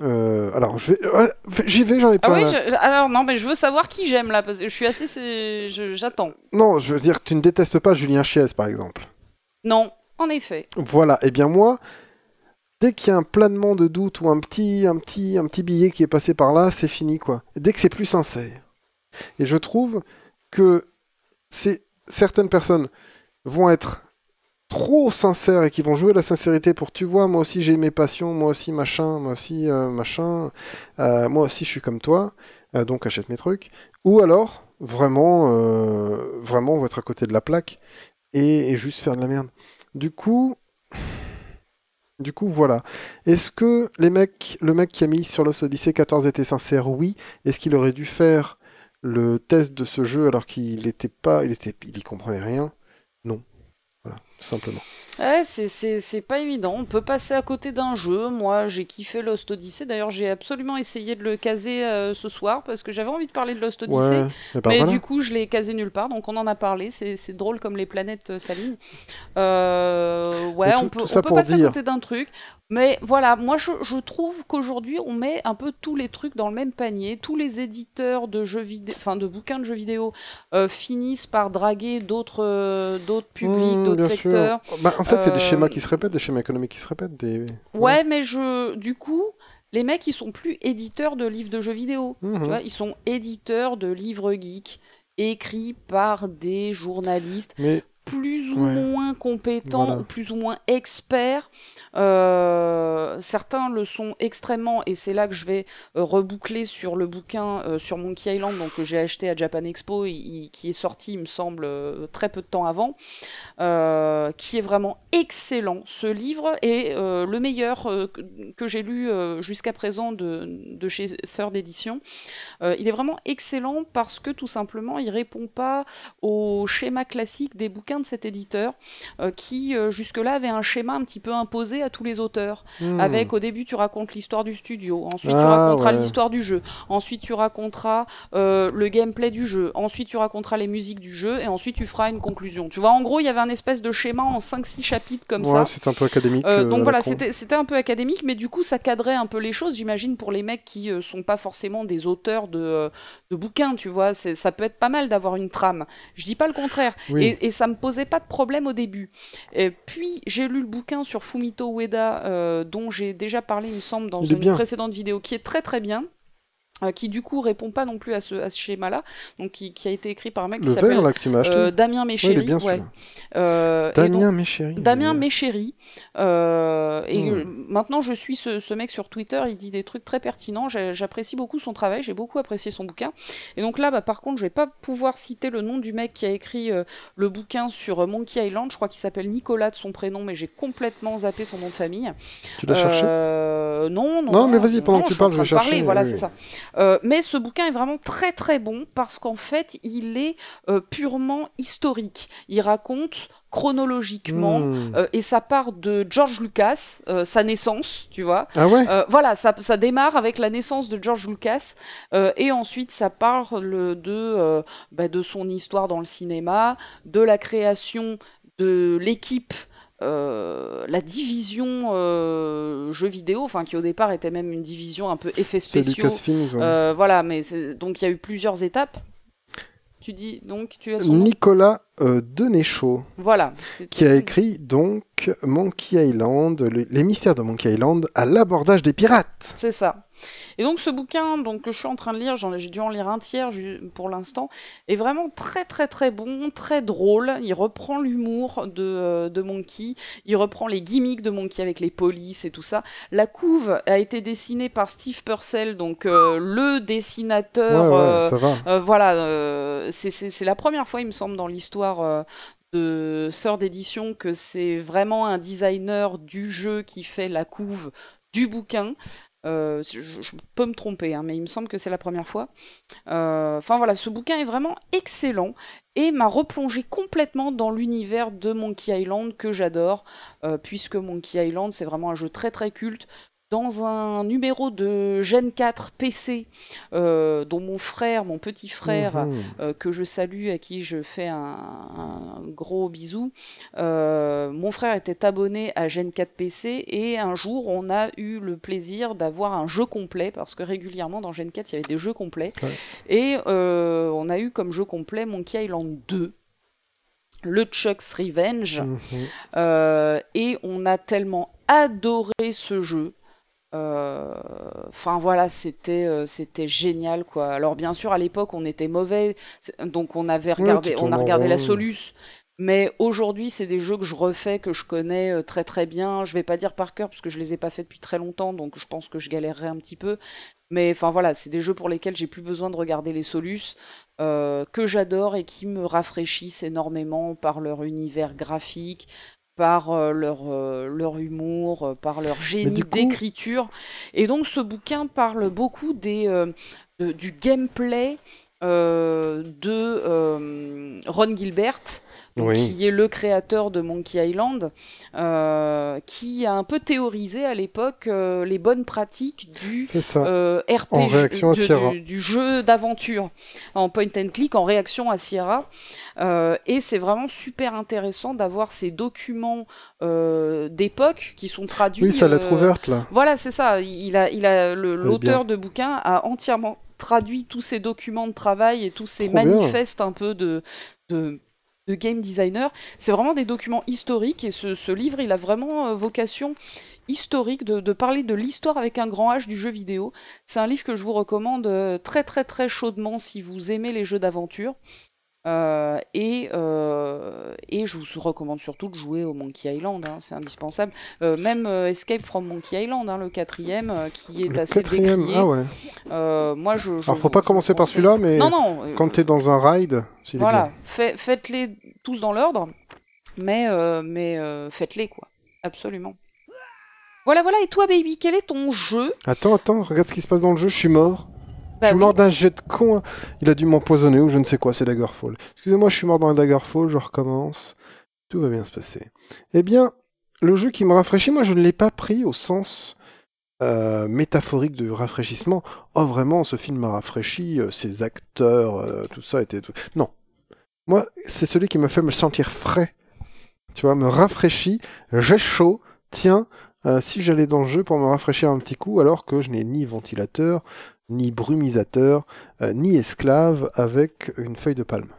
Euh, alors, je vais, ouais, j'y vais, j'en ai Ah pas. oui, là. je- alors non, mais je veux savoir qui j'aime là, parce que je suis assez. J'attends. Non, je veux dire, tu ne détestes pas Julien Chies par exemple. Non, en effet. Voilà. Et bien moi, dès qu'il y a un planement de doute ou un petit, un petit, un petit billet qui est passé par là, c'est fini quoi. Dès que c'est plus sincère. Et je trouve que c'est certaines personnes vont être trop sincères et qui vont jouer la sincérité pour tu vois moi aussi j'ai mes passions moi aussi machin moi aussi euh, machin euh, moi aussi je suis comme toi euh, donc achète mes trucs. Ou alors vraiment vraiment on va être à côté de la plaque et, et juste faire de la merde. Du coup du coup voilà. Est-ce que les mecs le mec qui a mis sur Lost Odyssey 14 était sincère? Oui. Est-ce qu'il aurait dû faire le test de ce jeu alors qu'il était pas, il était, il y comprenait rien? Tout simplement. Ouais, c'est- pas évident. On peut passer à côté d'un jeu. Moi, j'ai kiffé Lost Odyssey. D'ailleurs, j'ai absolument essayé de le caser euh, ce soir parce que j'avais envie de parler de Lost Odyssey. Ouais, mais, Mais voilà. du coup, je l'ai casé nulle part, donc on en a parlé. C'est drôle comme les planètes euh, s'alignent. Euh, ouais, tout- on peut, on passer à côté d'un truc. Mais voilà, moi je, je trouve qu'aujourd'hui on met un peu tous les trucs dans le même panier. Tous les éditeurs de jeux vidéo, enfin de bouquins de jeux vidéo, euh, finissent par draguer d'autres euh, d'autres publics, Mmh, d'autres bien sûr. secteurs. Bah, en fait, c'est des Euh, schémas qui se répètent, des schémas économiques qui se répètent. Des... Ouais, mais je, du coup, les mecs ils sont plus éditeurs de livres de jeux vidéo. Mhm. Tu vois, ils sont éditeurs de livres geeks écrits par des journalistes Mais plus ou Ouais. moins compétents, Voilà. ou plus ou moins experts. Euh, certains le sont extrêmement, et c'est là que je vais euh, reboucler sur le bouquin euh, sur Monkey Island, donc que j'ai acheté à Japan Expo, qui est sorti, il me semble, très peu de temps avant, qui est vraiment excellent. Ce livre est le meilleur que, que j'ai lu jusqu'à présent de, de chez Third Edition. Il est vraiment excellent parce que tout simplement, il répond pas au schéma classique des bouquins de cet éditeur euh, qui euh, jusque-là avait un schéma un petit peu imposé à tous les auteurs. hmm. Avec au début tu racontes l'histoire du studio, ensuite tu Ah, raconteras ouais. l'histoire du jeu, ensuite tu raconteras euh, le gameplay du jeu, ensuite tu raconteras les musiques du jeu et ensuite tu feras une conclusion. Tu vois, en gros il y avait un espèce de schéma en 5-6 chapitres comme ouais, ça. c'est un peu académique. Donc voilà, c'était c'était un peu académique, mais du coup ça cadrait un peu les choses, j'imagine, pour les mecs qui sont pas forcément des auteurs de, de bouquins, tu vois. Ça peut être pas mal d'avoir une trame. Je dis pas le contraire. Oui. Et, et ça me posait pas de problème au début. Et puis j'ai lu le bouquin sur Fumito Ueda, euh, dont j'ai déjà parlé, il me semble, dans une bien. précédente vidéo, qui est très très bien. Euh, qui du coup répond pas non plus à ce, à ce schéma-là, donc qui, qui a été écrit par un mec qui s'appelle euh, Damien Ouais, Méchéry. ouais. celui-là. Euh, Damien, mes chéris. Damien Méchéry. Euh, et Hmm. euh, maintenant, je suis ce, ce mec sur Twitter. Il dit des trucs très pertinents. J'apprécie beaucoup son travail. J'ai beaucoup apprécié son bouquin. Et donc là, bah, par contre, je vais pas pouvoir citer le nom du mec qui a écrit le bouquin sur Monkey Island. Je crois qu'il s'appelle Nicolas de son prénom, mais j'ai complètement zappé son nom de famille. Tu l'as cherché? Non, non. Non, mais vas-y, pendant que tu parles, je vais de parler, chercher, Voilà, oui, c'est ça. Euh, mais ce bouquin est vraiment très très bon parce qu'en fait, il est euh, purement historique. Il raconte chronologiquement Hmm. euh, et ça part de George Lucas, euh, sa naissance, tu vois. Ah ouais? Euh, voilà, ça, ça démarre avec la naissance de George Lucas et ensuite ça parle de, bah, de son histoire dans le cinéma, de la création de l'équipe. Euh, la division euh, jeux vidéo, enfin qui au départ était même une division un peu effets spéciaux. Ouais. Euh, voilà, mais donc il y a eu plusieurs étapes. Tu dis donc tu as son Nicolas euh, Denéchaud, Voilà. qui a écrit donc Monkey Island, le- les mystères de Monkey Island à l'abordage des pirates. C'est ça. Et donc ce bouquin donc, que je suis en train de lire, j'ai dû en lire un tiers pour l'instant, est vraiment très très très bon, très drôle. Il reprend l'humour de, euh, de Monkey, il reprend les gimmicks de Monkey avec les polices et tout ça. La couve a été dessinée par Steve Purcell, donc euh, le dessinateur... ouais, euh, ça va. euh, voilà, c'est la première fois, il me semble, dans l'histoire euh, de Third Edition que c'est vraiment un designer du jeu qui fait la couve du bouquin. Euh, je, peux me tromper, hein, mais il me semble que c'est la première fois. Euh, Enfin voilà, ce bouquin est vraiment excellent et m'a replongé complètement dans l'univers de Monkey Island que j'adore, puisque Monkey Island c'est vraiment un jeu très très culte. Dans un numéro de Gen 4 PC, euh, dont mon frère, mon petit frère, Mhm. euh, que je salue, à qui je fais un, un gros bisou. Euh, mon frère était abonné à Gen 4 PC et un jour on a eu le plaisir d'avoir un jeu complet parce que régulièrement dans Gen 4 il y avait des jeux complets et on a eu comme jeu complet Monkey Island 2. Le Chuck's Revenge. Mhm. Euh, et on a tellement adoré ce jeu. Euh, Enfin voilà, c'était euh, c'était génial quoi. Alors bien sûr à l'époque on était mauvais, donc on avait regardé, on a regardé la. Solus. Mais aujourd'hui c'est des jeux que je refais, que je connais euh, très très bien. Je vais pas dire par cœur parce que je les ai pas fait depuis très longtemps, donc je pense que je galérerai un petit peu. Mais enfin voilà, c'est des jeux pour lesquels j'ai plus besoin de regarder les Solus, euh, que j'adore et qui me rafraîchissent énormément par leur univers graphique, par euh, leur, euh, leur humour, euh, par leur génie coup- d'écriture. Et donc ce bouquin parle beaucoup des, euh, de- du gameplay euh, de euh, Ron Gilbert, donc, Oui. qui est le créateur de Monkey Island, euh, qui a un peu théorisé à l'époque les bonnes pratiques du ça. RPG, En réaction à du- jeu d'aventure en point and click, en réaction à Sierra. Et c'est vraiment super intéressant d'avoir ces documents d'époque qui sont traduits. oui, sa lettre euh, ouverte, là. voilà, c'est ça. Il a, il a l'auteur de bouquin a entièrement traduit tous ces documents de travail et tous ces Trop bien. manifestes un peu de, de, de game designer. C'est vraiment des documents historiques et ce, ce livre, il a vraiment euh, vocation historique de, de parler de l'histoire avec un grand H du jeu vidéo. C'est un livre que je vous recommande euh, très très très chaudement si vous aimez les jeux d'aventure. Euh, et, euh, et je vous recommande surtout de jouer au Monkey Island, hein, c'est indispensable. Euh, même Escape from Monkey Island, hein, le quatrième, qui est Le assez quatrième, décrié. ah ouais. Moi, je, je Alors, faut pas commencer par celui-là, mais Non, non. quand t'es dans un ride, est voilà, fait- faites-les tous dans l'ordre, mais, mais faites-les, quoi. Absolument. Voilà, voilà. Et toi, baby, quel est ton jeu? Attends, attends, regarde ce qui se passe dans le jeu, je suis mort. Bah je suis oui. mort d'un jet de con. Il a dû m'empoisonner ou je ne sais quoi, c'est Daggerfall. Excusez-moi, je suis mort dans un Daggerfall, je recommence. Tout va bien se passer. Eh bien, le jeu qui me rafraîchit, moi je ne l'ai pas pris au sens euh, métaphorique de rafraîchissement. Oh vraiment, ce film m'a rafraîchi, euh, ses acteurs, euh, tout ça était... tout- Non. Moi, c'est celui qui me fait me sentir frais. Tu vois, me rafraîchit, j'ai chaud, tiens, euh, si j'allais dans le jeu pour me rafraîchir un petit coup, alors que je n'ai ni ventilateur, ni brumisateur, euh, ni esclave avec une feuille de palme.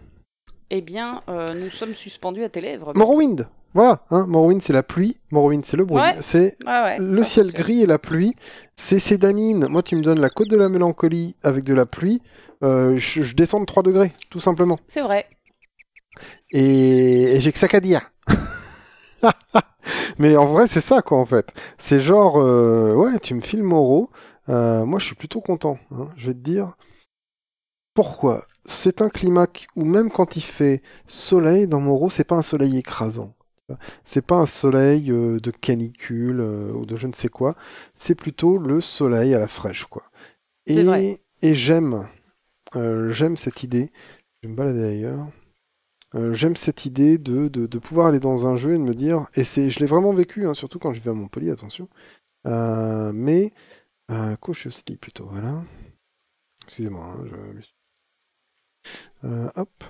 Eh bien, euh, nous sommes suspendus à tes lèvres. Morrowind Voilà, hein, Morrowind c'est la pluie, Morrowind c'est le bruit, Ouais. c'est Ouais, ouais, le ciel fonctionne. gris et la pluie, c'est Sédanine. Moi tu me donnes la côte de la mélancolie avec de la pluie, je, je descends de 3 degrés, tout simplement. C'est vrai. Et, et j'ai que ça qu'à dire. Mais en vrai, c'est ça, quoi, en fait. C'est genre, euh, ouais, tu me files Moreau. Euh, moi, je suis plutôt content. hein. Je vais te dire pourquoi? C'est un climat où même quand il fait soleil dans Moreau, c'est pas un soleil écrasant. C'est pas un soleil euh, de canicule euh, ou de je ne sais quoi. C'est plutôt le soleil à la fraîche, quoi. Et, vrai. et j'aime, j'aime cette idée. Je vais me balader ailleurs. Euh, j'aime cette idée de, pouvoir aller dans un jeu et de me dire, et c'est, je l'ai vraiment vécu, hein, surtout quand je vais à Montpellier, attention, Euh, mais euh, cautiously plutôt, voilà. Excusez-moi, hein, je Euh, hop.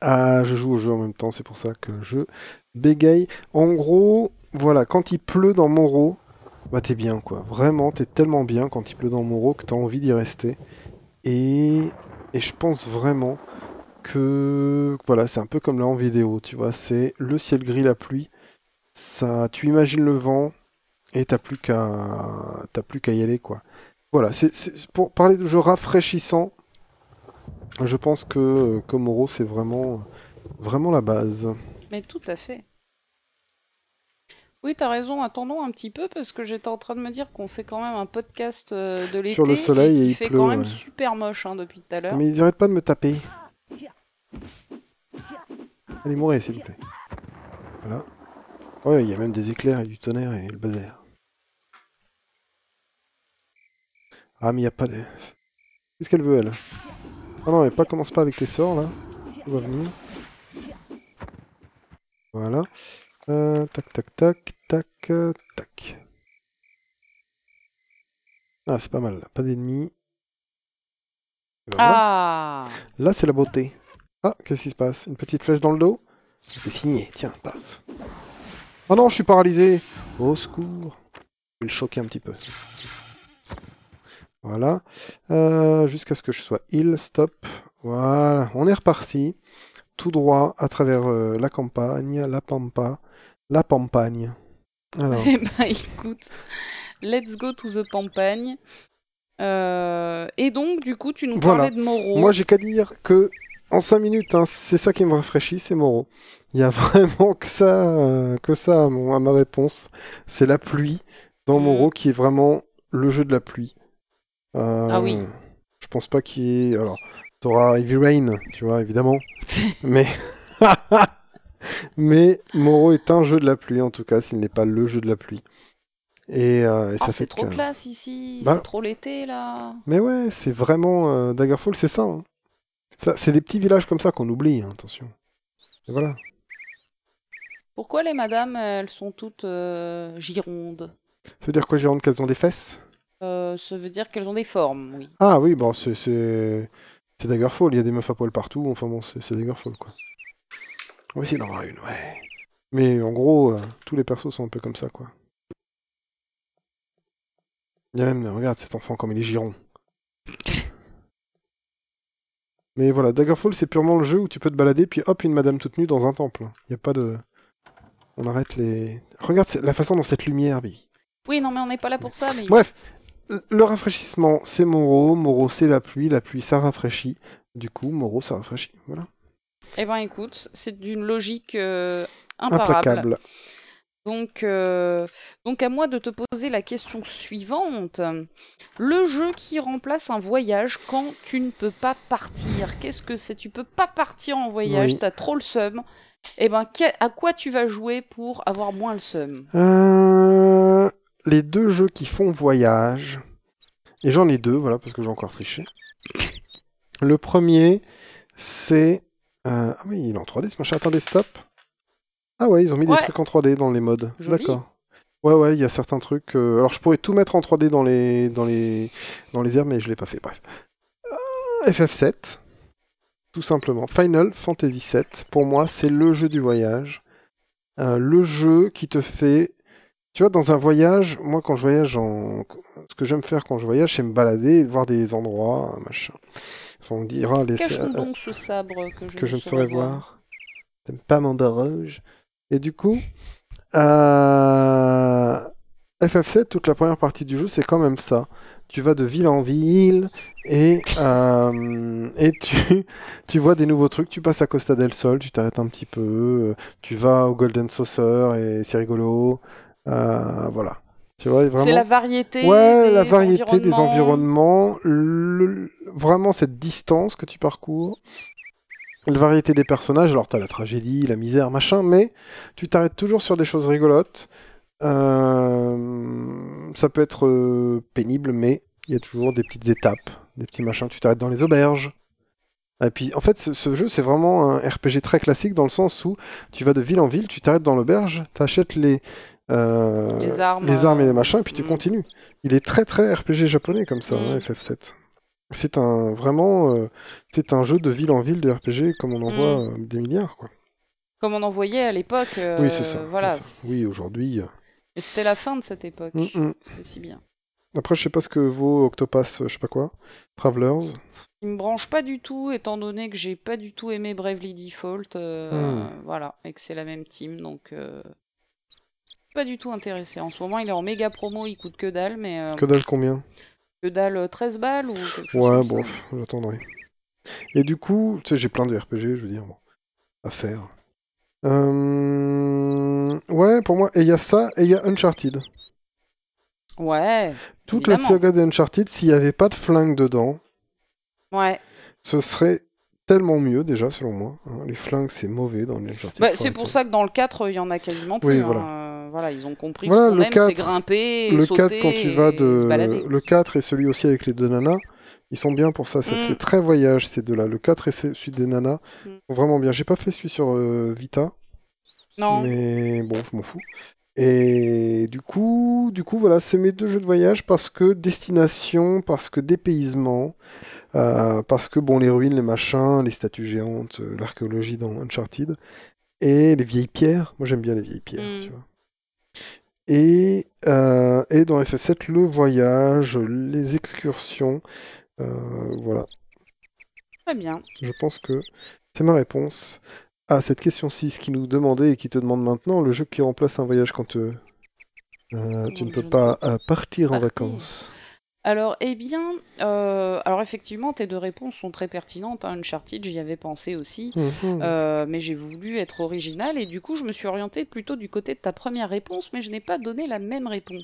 Ah, je joue au jeu en même temps, c'est pour ça que je bégaye. En gros, voilà, quand il pleut dans Moreau, bah t'es bien, quoi. Vraiment, t'es tellement bien quand il pleut dans Moreau que t'as envie d'y rester. Et, et je pense vraiment que voilà, c'est un peu comme là en vidéo, tu vois, c'est le ciel gris, la pluie. Ça, tu imagines le vent et t'as plus qu'à t'as plus qu'à y aller quoi. Voilà, c'est pour parler de jeu rafraîchissant. Je pense que que Moreau c'est vraiment vraiment la base. Mais tout à fait. Oui, t'as raison, attendons un petit peu parce que j'étais en train de me dire qu'on fait quand même un podcast euh, de l'été Sur le soleil et il fait pleut, quand même ouais. super moche hein, depuis tout à l'heure. Mais ils arrêtent pas de me taper. Allez mourir s'il vous plaît. Voilà. Ouais, il y a même des éclairs et du tonnerre et le bazar. Ah, mais il n'y a pas de... Qu'est-ce qu'elle veut, elle? Ah non, mais pas commence pas avec tes sorts, là. Tout va venir. Voilà. Euh, tac, tac, tac, tac, euh, tac. Ah, c'est pas mal, là. Pas d'ennemis. Ben voilà. Ah Là, c'est la beauté. Ah, qu'est-ce qui se passe? Une petite flèche dans le dos? C'est signé, tiens, paf. Oh non, je suis paralysé Au secours Je vais le choquer un petit peu. Voilà. Euh, Jusqu'à ce que je sois heal, stop. Voilà, on est reparti. Tout droit à travers euh, la campagne, la pampa, la pampagne. Alors, Eh ben écoute, let's go to the campagne. Euh, et donc, du coup, tu nous Voilà. parlais de Moreau. Moi, j'ai qu'à dire que en 5 minutes, hein, c'est ça qui me rafraîchit, c'est Moreau. Il y a vraiment que ça, euh, que ça à, mon- à ma réponse. C'est la pluie dans Mm. Moreau qui est vraiment le jeu de la pluie. Euh, Ah oui. Je pense pas qu'il y ait. Alors, t'auras Heavy Rain, tu vois, évidemment. Mais. Mais Moreau est un jeu de la pluie, en tout cas, s'il n'est pas le jeu de la pluie. Et, euh, et ça Ah, c'est trop classe ici, Bah- c'est trop l'été là. Mais ouais, c'est vraiment Daggerfall, c'est ça, hein. Ça, C'est des petits villages comme ça qu'on oublie, hein, attention. Et voilà. Pourquoi les madames, elles sont toutes euh, girondes? Ça veut dire quoi, Gironde, qu'elles ont des fesses? Euh, Ça veut dire qu'elles ont des formes, oui. Ah oui, bon, c'est c'est c'est Daggerfall. Il y a des meufs à poil partout. Enfin bon, c'est c'est Daggerfall quoi. On va essayer d'en avoir une, ouais. Mais en gros, euh, tous les persos sont un peu comme ça quoi. Il y a même, regarde cet enfant comme il est giron. Mais voilà, Daggerfall, c'est purement le jeu où tu peux te balader, puis hop, une madame toute nue dans un temple. Il n'y a pas de. On arrête les. Regarde la façon dont cette lumière. Oui, non, mais on n'est pas là pour ça. Mais... Bref, le rafraîchissement, c'est Moro. Moro, c'est la pluie. La pluie, ça rafraîchit. Du coup, Moro, ça rafraîchit. Voilà. Eh ben écoute, c'est d'une logique euh, imparable. Implacable. Donc, euh, donc à moi de te poser la question suivante. Le jeu qui remplace un voyage quand tu ne peux pas partir. Qu'est-ce que c'est? Tu peux pas partir en voyage, Oui. t'as trop le seum. Eh ben, que- à quoi tu vas jouer pour avoir moins le seum? Euh, les deux jeux qui font voyage. Et j'en ai deux, voilà, parce que j'ai encore triché. Le premier, c'est. euh, Ah oui, il est en 3D ce machin. Attendez, stop. Ah ouais, ils ont mis des trucs en 3D dans les modes. D'accord. Ouais, ouais, il y a certains trucs. euh, Alors, je pourrais tout mettre en 3D dans les, dans les, dans les airs, mais je l'ai pas fait. Bref. Euh, FF7. Tout simplement. Final Fantasy VII. Pour moi, c'est le jeu du voyage. Euh, le jeu qui te fait. Tu vois, dans un voyage, moi, quand je voyage en. Ce que j'aime faire quand je voyage, c'est me balader, voir des endroits, machin. Enfin, on dira. Les... Cache-nous donc ce sabre que je, que je ne saurais voir. T'aimes pas mon rouge Et du coup, euh, FF7, toute la première partie du jeu, c'est quand même ça. Tu vas de ville en ville et, euh, et tu, tu vois des nouveaux trucs. Tu passes à Costa del Sol, tu t'arrêtes un petit peu. Tu vas au Golden Saucer et c'est rigolo. Euh, voilà. Tu vois, vraiment. C'est la variété. Ouais, des la variété des environnements. environnements, le- vraiment cette distance que tu parcours, la variété des personnages. Alors, t'as la tragédie, la misère, machin, mais tu t'arrêtes toujours sur des choses rigolotes. Euh, ça peut être euh, pénible, mais il y a toujours des petites étapes, des petits machins. Tu t'arrêtes dans les auberges. Et puis, en fait, ce, ce jeu, c'est vraiment un RPG très classique dans le sens où tu vas de ville en ville, tu t'arrêtes dans l'auberge, t'achètes les, euh, Les armes, les armes et les machins, et puis tu mm. continues. Il est très très RPG japonais comme ça, Mm. hein, FF7. C'est un vraiment, euh, c'est un jeu de ville en ville de RPG comme on en Mm. voit euh, des milliards. Quoi. Comme on en voyait à l'époque. euh, oui, c'est ça. Voilà. ça. Oui, aujourd'hui. Et c'était la fin de cette époque. mm, mm. C'était si bien. Après, je sais pas ce que vaut Octopass, je sais pas quoi, Travelers. Il me branche pas du tout, étant donné que j'ai pas du tout aimé Bravely Default. Hmm. Voilà, et que c'est la même team, donc. Pas du tout intéressé. En ce moment, il est en méga promo, il coûte que dalle, mais. Que dalle combien? Que dalle euh, 13 balles ou quelque chose Ouais, comme bon, ça. j'attendrai. Et du coup, tu sais, j'ai plein de RPG, je veux dire, bon, à faire. Euh, Ouais, pour moi, et il y a ça, et il y a Uncharted. Ouais, Toute la saga d'Uncharted, s'il n'y avait pas de flingue dedans, ouais. ce serait tellement mieux déjà, selon moi. hein. Les flingues, c'est mauvais dans les Uncharted. Bah, c'est pour ça que dans le 4, il y en a quasiment plus. Oui, hein. voilà. Voilà, ils ont compris Voilà, que ce qu'on le aime, 4, c'est grimper, Le sauter 4, quand tu vas se de. balader. Le 4 et celui aussi avec les deux nanas, ils sont bien pour ça. C'est Mm. c'est très voyage, ces deux-là. Le 4 et celui des nanas Mm. sont vraiment bien. J'ai pas fait celui sur euh, Vita. Non, Mais bon, je m'en fous. Et du coup, du coup, voilà, c'est mes deux jeux de voyage parce que destination, parce que dépaysement, euh, parce que bon, les ruines, les machins, les statues géantes, euh, l'archéologie dans Uncharted, et les vieilles pierres. Moi, j'aime bien les vieilles pierres, Mm. tu vois. Et, euh, et dans FF7, le voyage, les excursions, euh, voilà. très bien. Je pense que c'est ma réponse à cette question 6 qui nous demandait et qui te demande maintenant le jeu qui remplace un voyage quand euh, euh, tu ne peux pas partir en partir? vacances. Alors, eh bien, euh, alors effectivement, tes deux réponses sont très pertinentes. Hein. Uncharted, j'y avais pensé aussi. Mhm. Euh, mais j'ai voulu être original et du coup je me suis orientée plutôt du côté de ta première réponse mais je n'ai pas donné la même réponse.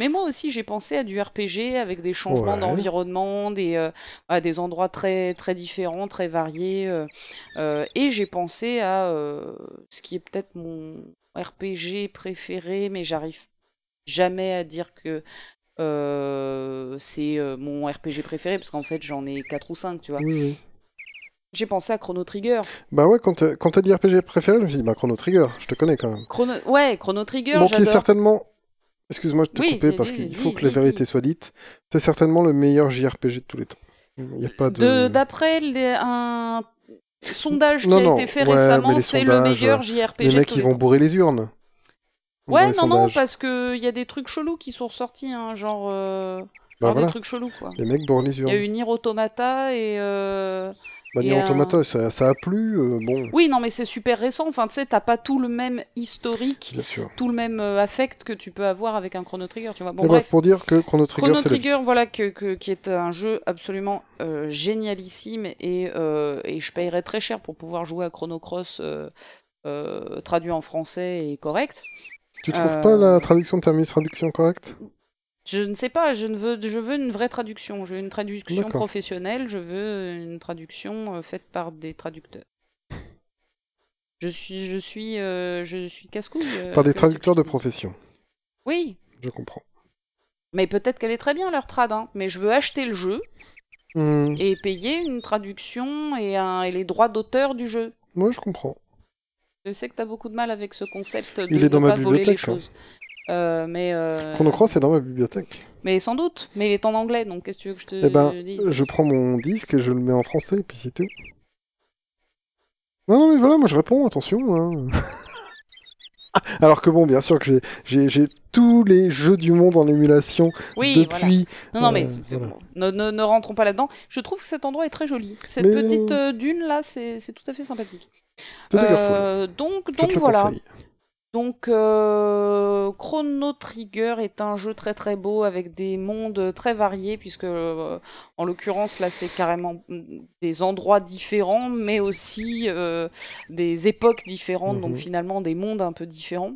Mais moi aussi j'ai pensé à du RPG avec des changements Ouais. d'environnement, des, euh, à des endroits très, très différents, très variés euh, euh, et j'ai pensé à euh, ce qui est peut-être mon RPG préféré mais j'arrive jamais à dire que c'est euh, mon RPG préféré, parce qu'en fait, j'en ai 4 ou 5, tu vois. Oui, oui. J'ai pensé à Chrono Trigger. Bah ouais, quand t'as quand t'as dit RPG préféré, je me suis dit, bah Chrono Trigger, je te connais quand même. Chrono... Ouais, Chrono Trigger, Bon, qui est certainement. Excuse-moi, je t'ai Oui, coupé parce qu'il faut que la vérité soit dite. C'est certainement le meilleur JRPG de tous les temps. Il n'y a pas de. De- D'après les- un sondage qui a non, été fait ouais, récemment, c'est le meilleur JRPG les de mecs, tous ils les vont temps. bourrer les urnes. Ouais, non, non, parce qu'il y a des trucs chelous qui sont ressortis, hein, genre... euh, Bah genre voilà, des trucs chelous, quoi. les mecs les Il y a eu Nier Automata et... euh, Bah, Nier un- Automata, ça, ça a plu, euh, bon, Oui, non, mais c'est super récent. Enfin, tu sais, t'as pas tout le même historique, bien sûr. tout le même euh, affect que tu peux avoir avec un Chrono Trigger, tu vois. Bon, Et bref. bref, pour dire que Chrono Trigger, Chrono la. Trigger, voilà, que, que- qui est un jeu absolument génialissime et, et je payerais très cher pour pouvoir jouer à Chrono Cross euh, traduit en français et correct. Tu trouves Euh, pas la traduction de Terminus traduction correcte? Je ne sais pas, je, ne veux, je veux une vraie traduction. Je veux une traduction professionnelle, je veux une traduction euh, faite par des traducteurs. Je suis, je suis, euh, je suis casse-couille. euh, Par des traducteurs de profession. Oui, Je comprends. mais peut-être qu'elle est très bien leur trad, hein. mais je veux acheter le jeu Hmm, et payer une traduction et, un, et les droits d'auteur du jeu. Ouais, je comprends. Je sais que tu as beaucoup de mal avec ce concept de Il est dans ma bibliothèque, hein. Euh, mais, euh, Chrono Cross est dans ma bibliothèque. mais sans doute, mais il est en anglais, donc qu'est-ce que tu veux que je te Eh ben, dise je prends mon disque et je le mets en français, et puis c'est tout. Non, non, mais voilà, moi je réponds, attention. hein. Alors que bon, bien sûr que j'ai- tous les jeux du monde en émulation Oui, voilà. depuis. Non, non, mais euh, voilà. ne, ne, ne rentrons pas là-dedans. Je trouve que cet endroit est très joli. Cette Mais, petite euh, dune là, c'est tout à fait sympathique. Euh, donc, Je donc voilà. conseille. Donc, euh, Chrono Trigger est un jeu très très beau avec des mondes très variés, puisque euh, en l'occurrence là c'est carrément des endroits différents, mais aussi des époques différentes, donc Mhm. finalement des mondes un peu différents.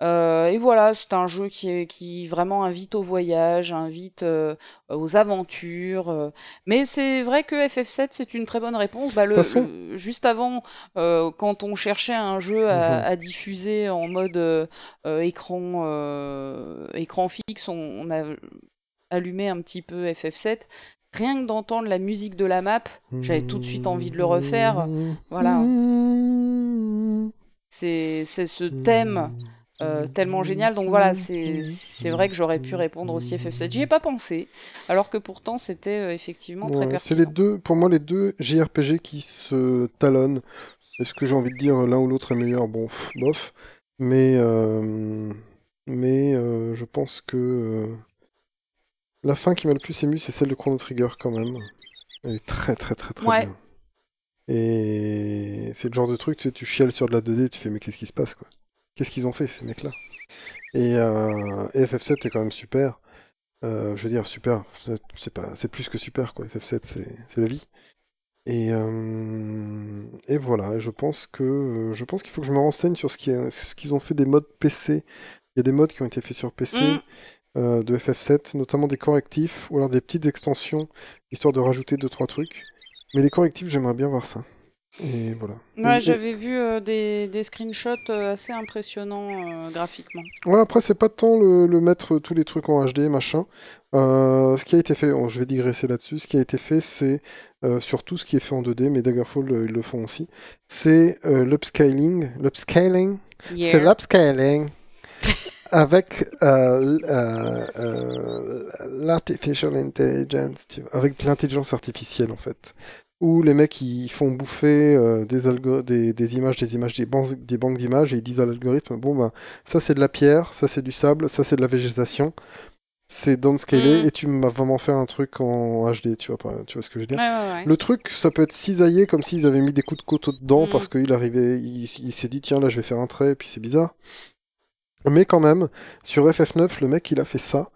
Euh, et voilà, c'est un jeu qui, qui vraiment invite au voyage, invite euh, aux aventures. euh. Mais c'est vrai que FF7, c'est une très bonne réponse. Bah, le, façon- juste avant, quand on cherchait un jeu à, Mhm. à diffuser en mode écran, écran fixe, on, on a allumé un petit peu FF7. Rien que d'entendre la musique de la map, j'avais tout de suite envie de le refaire. Voilà. C'est c'est ce thème euh, tellement génial. Donc voilà, c'est c'est vrai que j'aurais pu répondre aussi FF7. J'y ai pas pensé, alors que pourtant c'était euh, effectivement très Ouais, c'est les deux, pour moi, les deux JRPG qui se talonnent. Est-ce que j'ai envie de dire l'un ou l'autre est meilleur Bon, pff, bof. Mais, euh, mais euh, je pense que la fin qui m'a le plus ému, c'est celle de Chrono Trigger quand même. Elle est très très très très Ouais. bien. Et c'est le genre de truc, tu sais, tu chiales sur de la 2D, tu fais mais qu'est-ce qui se passe quoi? Qu'est-ce qu'ils ont fait ces mecs-là? Et, euh, et FF7 est quand même super. Euh, je veux dire super, c'est- pas, c'est plus que super quoi. FF7 c'est c'est la vie. Et, euh, et voilà, je pense que je pense qu'il faut que je me renseigne sur ce qu'ils ont fait des modes PC. Il y a des modes qui ont été faits sur PC Mm. euh, de FF7, notamment des correctifs ou alors des petites extensions histoire de rajouter deux trois trucs. Mais les correctifs, j'aimerais bien voir ça. Et voilà. Ouais, j'avais vu euh, des, des screenshots euh, assez impressionnants euh, graphiquement. Ouais, après, c'est pas tant le, le mettre tous les trucs en HD, machin. Euh, ce qui a été fait, oh, je vais digresser là-dessus, ce qui a été fait, c'est surtout ce qui est fait en 2D, mais Daggerfall, ils le font aussi. C'est l'upscaling. L'upscaling C'est Yeah. l'upscaling avec euh, l- euh, euh, l'artificial intelligence, tu vois, avec l'intelligence artificielle en fait. Où les mecs ils font bouffer euh, des, algo- des, des images, des images, des, banques des banques d'images et ils disent à l'algorithme bon ben ça c'est de la pierre, ça c'est du sable, ça c'est de la végétation, c'est downscalé Mm. et tu m'as vraiment fait un truc en HD, tu vois, pas- tu vois ce que je veux dire? Ouais, ouais, ouais. le truc, ça peut être cisaillé comme s'ils avaient mis des coups de couteau dedans Mhm. parce qu'il arrivait, il, il s'est dit tiens là je vais faire un trait et puis c'est bizarre. Mais quand même, sur FF9, le mec il a fait ça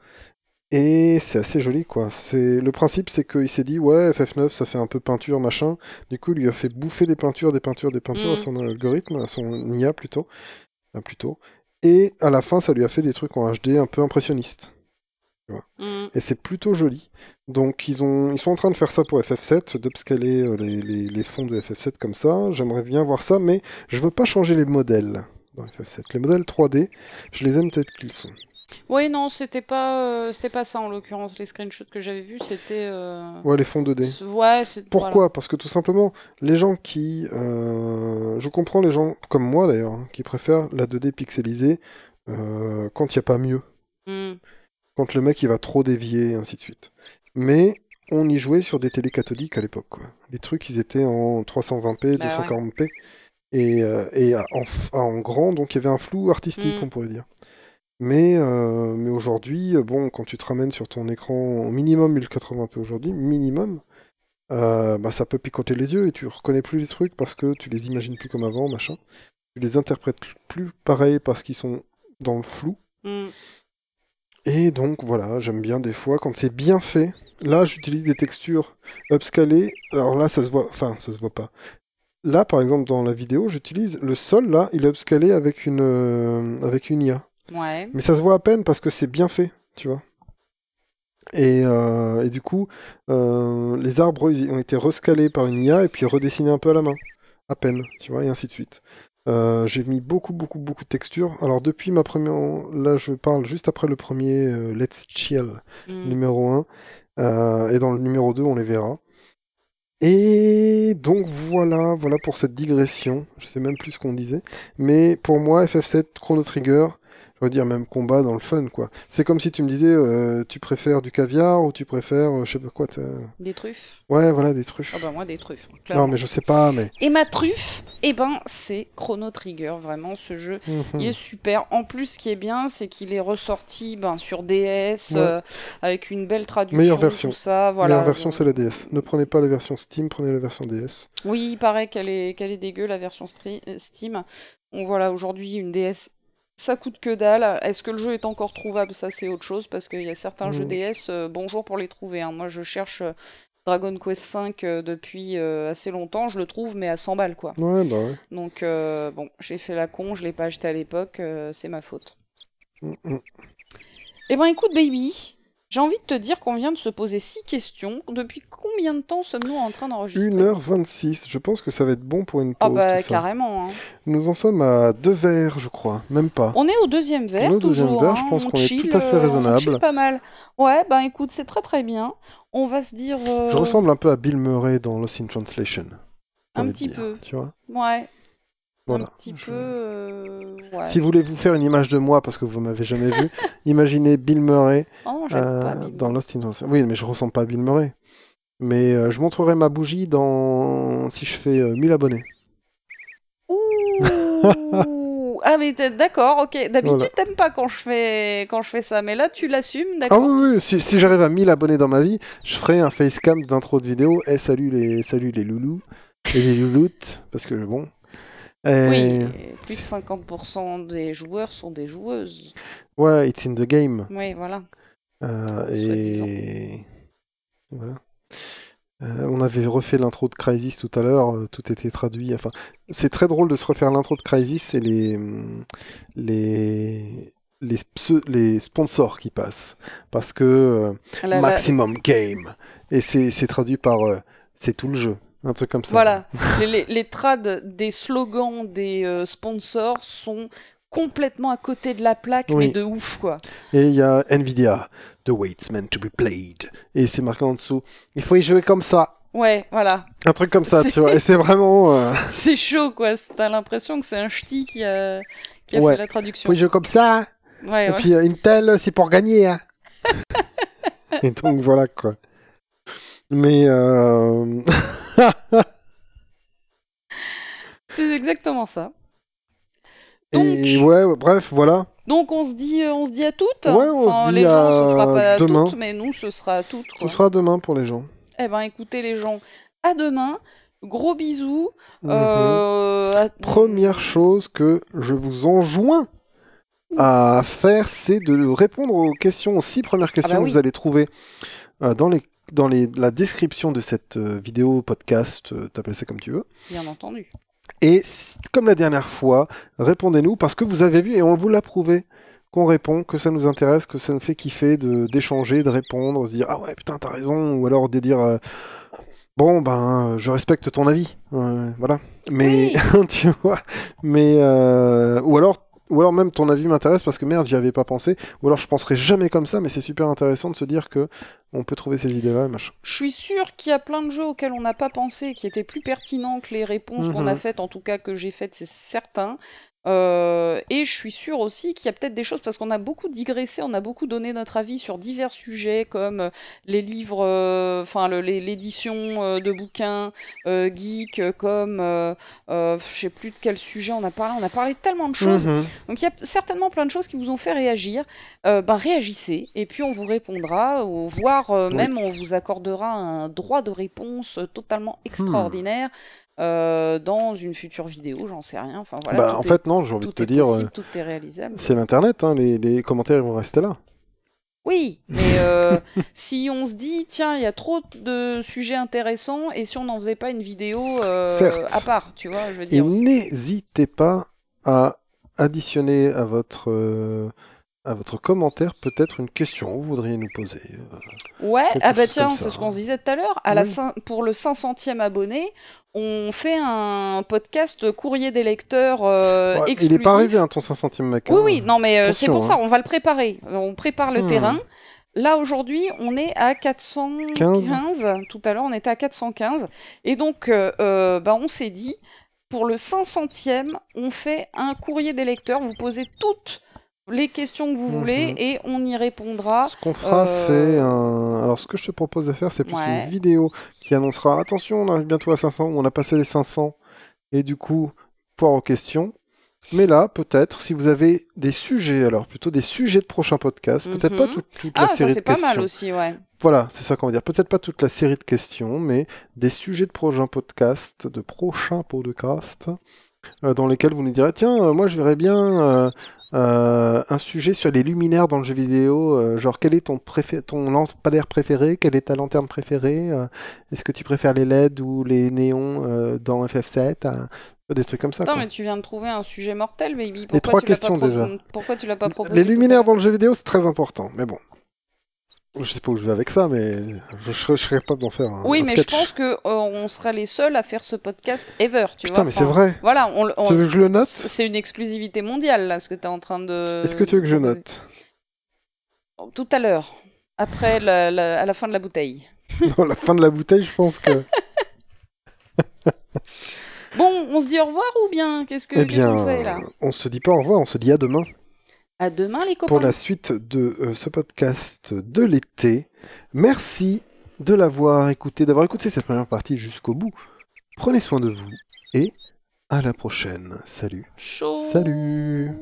et c'est assez joli quoi. C'est le principe c'est qu'il s'est dit ouais FF9 ça fait un peu peinture machin. Du coup il lui a fait bouffer des peintures, des peintures, des peintures à son algorithme, à son IA plutôt, plutôt. Et à la fin ça lui a fait des trucs en HD un peu impressionnistes Mm. et c'est plutôt joli. Donc ils, ont, ils sont en train de faire ça pour FF7, d'upscaler euh, les, les, les fonds de FF7 comme ça. J'aimerais bien voir ça, mais je veux pas changer les modèles. dans FF7. Les modèles 3D, je les aime tels qu'ils sont. Oui, non, c'était pas, euh, c'était pas ça en l'occurrence. Les screenshots que j'avais vus, c'était. euh, Ouais, les fonds 2D. ce- Ouais, c'est. Pourquoi? Parce que tout simplement, les gens qui... euh, Je comprends les gens, comme moi d'ailleurs, hein, qui préfèrent la 2D pixelisée quand il n'y a pas mieux. Hmm. Quand le mec il va trop dévier, et ainsi de suite. Mais on y jouait sur des télés cathodiques à l'époque. Les trucs, ils étaient en 320p, Bah 240p. Et, euh, et en, grand, donc il y avait un flou artistique, Mm. on pourrait dire. Mais, euh, mais aujourd'hui, euh, bon, quand tu te ramènes sur ton écran au minimum 1080p aujourd'hui, minimum, euh, bah, ça peut picoter les yeux et tu reconnais plus les trucs parce que tu les imagines plus comme avant, machin. Tu les interprètes plus pareil parce qu'ils sont dans le flou. Hmm. Et donc voilà, j'aime bien des fois quand c'est bien fait. Là, j'utilise des textures upscalées. Alors là, ça se voit, enfin, ça se voit pas. Là, par exemple, dans la vidéo, j'utilise le sol. Là, il est upscalé avec une euh, avec une IA. Ouais. Mais ça se voit à peine parce que c'est bien fait, tu vois. Et, euh, et du coup, euh, les arbres ont été rescalés par une IA et puis redessinés un peu à la main, à peine, tu vois, et ainsi de suite. Euh, j'ai mis beaucoup, beaucoup, beaucoup de textures. Alors depuis ma première, là je parle juste après le premier Let's Chill Hmm. numéro 1, euh, et dans le numéro 2 on les verra. Et donc voilà, voilà pour cette digression. Je sais même plus ce qu'on disait, mais pour moi FF7 Chrono Trigger, je veux dire même combat dans le fun quoi. C'est comme si tu me disais euh, tu préfères du caviar ou tu préfères euh, je sais pas quoi. t'as- Des truffes. Ouais voilà des truffes. Ah bah moi des truffes. non mais je sais pas mais. Et ma truffe, eh ben c'est Chrono Trigger. Vraiment, ce jeu, Mhm. il est super. En plus, ce qui est bien, c'est qu'il est ressorti ben, sur DS Ouais. euh, avec une belle traduction. Meilleure version. Tout ça, voilà. La version c'est la DS. Ne prenez pas la version Steam, prenez la version DS. Oui, il paraît qu'elle est, qu'elle est dégueu, la version stri- Steam. Donc voilà, aujourd'hui, une DS, ça coûte que dalle. Est-ce que le jeu est encore trouvable? Ça, c'est autre chose, parce qu'il y a certains jeux DS, euh, bonjour pour les trouver. hein. Moi, je cherche euh, Dragon Quest V euh, depuis euh, assez longtemps, je le trouve, mais à 100 balles, quoi. Ouais bah ouais. Donc, euh, bon, j'ai fait la con, je l'ai pas acheté à l'époque, c'est ma faute. Mhm. Eh ben, écoute, baby, j'ai envie de te dire qu'on vient de se poser six questions. Depuis combien de temps sommes-nous en train d'enregistrer? 1h26, je pense que ça va être bon pour une Ah pause bah, tout ça. carrément, hein. Nous en sommes à deux verres, je crois, même pas. On est au deuxième verre, On est au deuxième toujours, verre, hein, je pense on qu'on est tout à fait euh, on raisonnable. chill pas mal. Ouais, bah écoute, c'est très très bien. On va se dire... euh, Je ressemble un peu à Bill Murray dans Lost in Translation. Un petit dire, peu. Tu vois Ouais, Voilà. un petit Je- peu... euh, Ouais. Si vous voulez vous faire une image de moi parce que vous m'avez jamais vu, imaginez Bill Murray Oh, euh, pas Bill. dans Lost in Translation. Oui, mais je ressemble pas à Bill Murray. Mais euh, je montrerai ma bougie dans si je fais euh, 1000 abonnés. Ouh Ah mais d'accord, ok. D'habitude Voilà. t'aimes pas quand je fais quand je fais ça, mais là tu l'assumes, Ah d'accord oui, oui, si, si j'arrive à 1000 abonnés dans ma vie, je ferai un facecam d'intro de vidéo. Eh, salut les, salut les loulous et les louloutes, parce que bon. Et- Oui, et plus de 50% des joueurs sont des joueuses. Ouais, it's in the game. Oui, voilà. Euh, et voilà. Euh, on avait refait l'intro de Crysis tout à l'heure, euh, tout était traduit. Enfin, c'est très drôle de se refaire l'intro de Crysis et les hum, les les, les sponsors qui passent parce que euh, maximum game et c'est c'est traduit par euh, c'est tout le jeu, un truc comme ça. Voilà, les, les, les trades des slogans des euh, sponsors sont complètement à côté de la plaque, Oui. mais de ouf quoi. Et il y a Nvidia, the way it's meant to be played et c'est marqué en dessous. Il faut y jouer comme ça. Ouais, voilà. Un truc comme ça, tu vois. Et c'est vraiment. euh, C'est chaud quoi. T'as l'impression que c'est un ch'ti qui a, qui a Ouais. fait la traduction. faut y jouer comme ça. Ouais, Et ouais. puis euh, Intel, c'est pour gagner. Hein. Et donc voilà quoi. Mais euh... C'est exactement ça. et Donc- ouais, ouais, bref, voilà. Donc on se dit, euh, on se dit à toutes. Ouais, on se dit les gens, ce à sera pas à demain. toutes, mais nous, ce sera à toutes. Ce sera demain pour les gens. Eh ben, écoutez les gens, à demain. Gros bisous. Mhm. Euh, à- Première chose que je vous enjoins à faire, c'est de répondre aux questions, aux six premières questions bah oui. que vous allez trouver euh, dans les dans les, la description de cette euh, vidéo, podcast, euh, t'appelles ça comme tu veux. Bien entendu. Et comme la dernière fois, répondez-nous parce que vous avez vu et on vous l'a prouvé qu'on répond, que ça nous intéresse, que ça nous fait kiffer de d'échanger, de répondre, de se dire ah ouais putain t'as raison ou alors de dire euh, bon ben je respecte ton avis, Euh, voilà. Mais tu vois, mais euh, ou alors ou alors même ton avis m'intéresse parce que merde, j'y avais pas pensé. Ou alors je penserais jamais comme ça, mais c'est super intéressant de se dire que on peut trouver ces idées-là, machin. Je suis sûr qu'il y a plein de jeux auxquels on n'a pas pensé, qui étaient plus pertinents que les réponses qu'on a Mhm. faites, en tout cas que j'ai faites, c'est certain. Euh, et je suis sûr aussi qu'il y a peut-être des choses, parce qu'on a beaucoup digressé, on a beaucoup donné notre avis sur divers sujets, comme euh, les livres, euh, enfin le- l'édition euh, de bouquins geeks, euh, comme, je sais plus de quel sujet on a parlé, on a parlé de tellement de choses. Mhm. Donc il y a certainement plein de choses qui vous ont fait réagir. Ben réagissez et puis on vous répondra, ou voire Oui. même on vous accordera un droit de réponse totalement extraordinaire euh, dans une future vidéo, j'en sais rien. Enfin voilà. bah en est- fait non, j'ai envie de te dire, possible, euh, tout est réalisable. c'est l'internet, hein, les, les commentaires ils vont rester là. Oui, mais euh, si on se dit tiens il y a trop de sujets intéressants et si on n'en faisait pas une vidéo euh, à part, tu vois, je veux Et dire. n'hésitez pas à additionner à votre à votre commentaire peut-être une question que vous voudriez nous poser. euh. Ouais, ah bah tiens, c'est ce qu'on hein. se disait tout à l'heure. À la Oui. cin- pour le 500e abonné, on fait un podcast courrier des lecteurs euh, Ouais, il exclusif. est pas arrivé hein, ton 500e mec. Oui, hein. oui, non, mais euh, c'est pour ça, hein. on va le préparer. On prépare le Hmm. terrain. Là, aujourd'hui, on est à 415. Tout à l'heure, on était à 415. Et donc, bah, on s'est dit, pour le 500e, on fait un courrier des lecteurs. Vous posez toutes les questions que vous Mhm. voulez et on y répondra. Ce qu'on fera, Euh, c'est un. Alors, ce que je te propose de faire, c'est plus Ouais. une vidéo qui annoncera attention, on arrive bientôt à 500, ou on a passé les 500, et du coup, poire aux questions. Mais là, peut-être, si vous avez des sujets, alors plutôt des sujets de prochains podcasts, peut-être pas Mhm. toute, toute la Ah, ça série c'est de pas questions. mal aussi, ouais. Voilà, c'est ça qu'on va dire. Peut-être pas toute la série de questions, mais des sujets de prochains podcasts, de prochains podcasts, euh, dans lesquels vous nous direz tiens, euh, moi je verrais bien euh, un sujet sur les luminaires dans le jeu vidéo, euh, genre quel est ton, préfé- ton lampadaire préféré, quelle est ta lanterne préférée, euh, est-ce que tu préfères les LED ou les néons euh, dans FF7, euh, des trucs comme ça. Attends, quoi. mais tu viens de trouver un sujet mortel, baby. Pourquoi trois tu l'as questions pas déjà. Pourquoi tu l'as pas proposé Les luminaires dans le jeu vidéo, c'est très important, mais bon. Je sais pas où je vais avec ça, mais je serais, je serais capable d'en faire un. Oui, un mais je pense que euh, on sera les seuls à faire ce podcast ever, tu Putain, vois. mais c'est vrai. Voilà, on, on- Tu veux que je le note? C'est une exclusivité mondiale là, ce que tu es en train de. Est-ce que tu veux que je note? Tout à l'heure, après la, la- à la fin de la bouteille. Non, la fin de la bouteille, je pense que. Bon, on se dit au revoir ou bien Qu'est-ce que eh qu'est-ce qu'on bien, fait là? on se dit pas au revoir, on se dit à demain À demain les copains. pour la suite de euh, ce podcast de l'été. Merci de l'avoir écouté, d'avoir écouté cette première partie jusqu'au bout. Prenez soin de vous et à la prochaine. Salut. Salut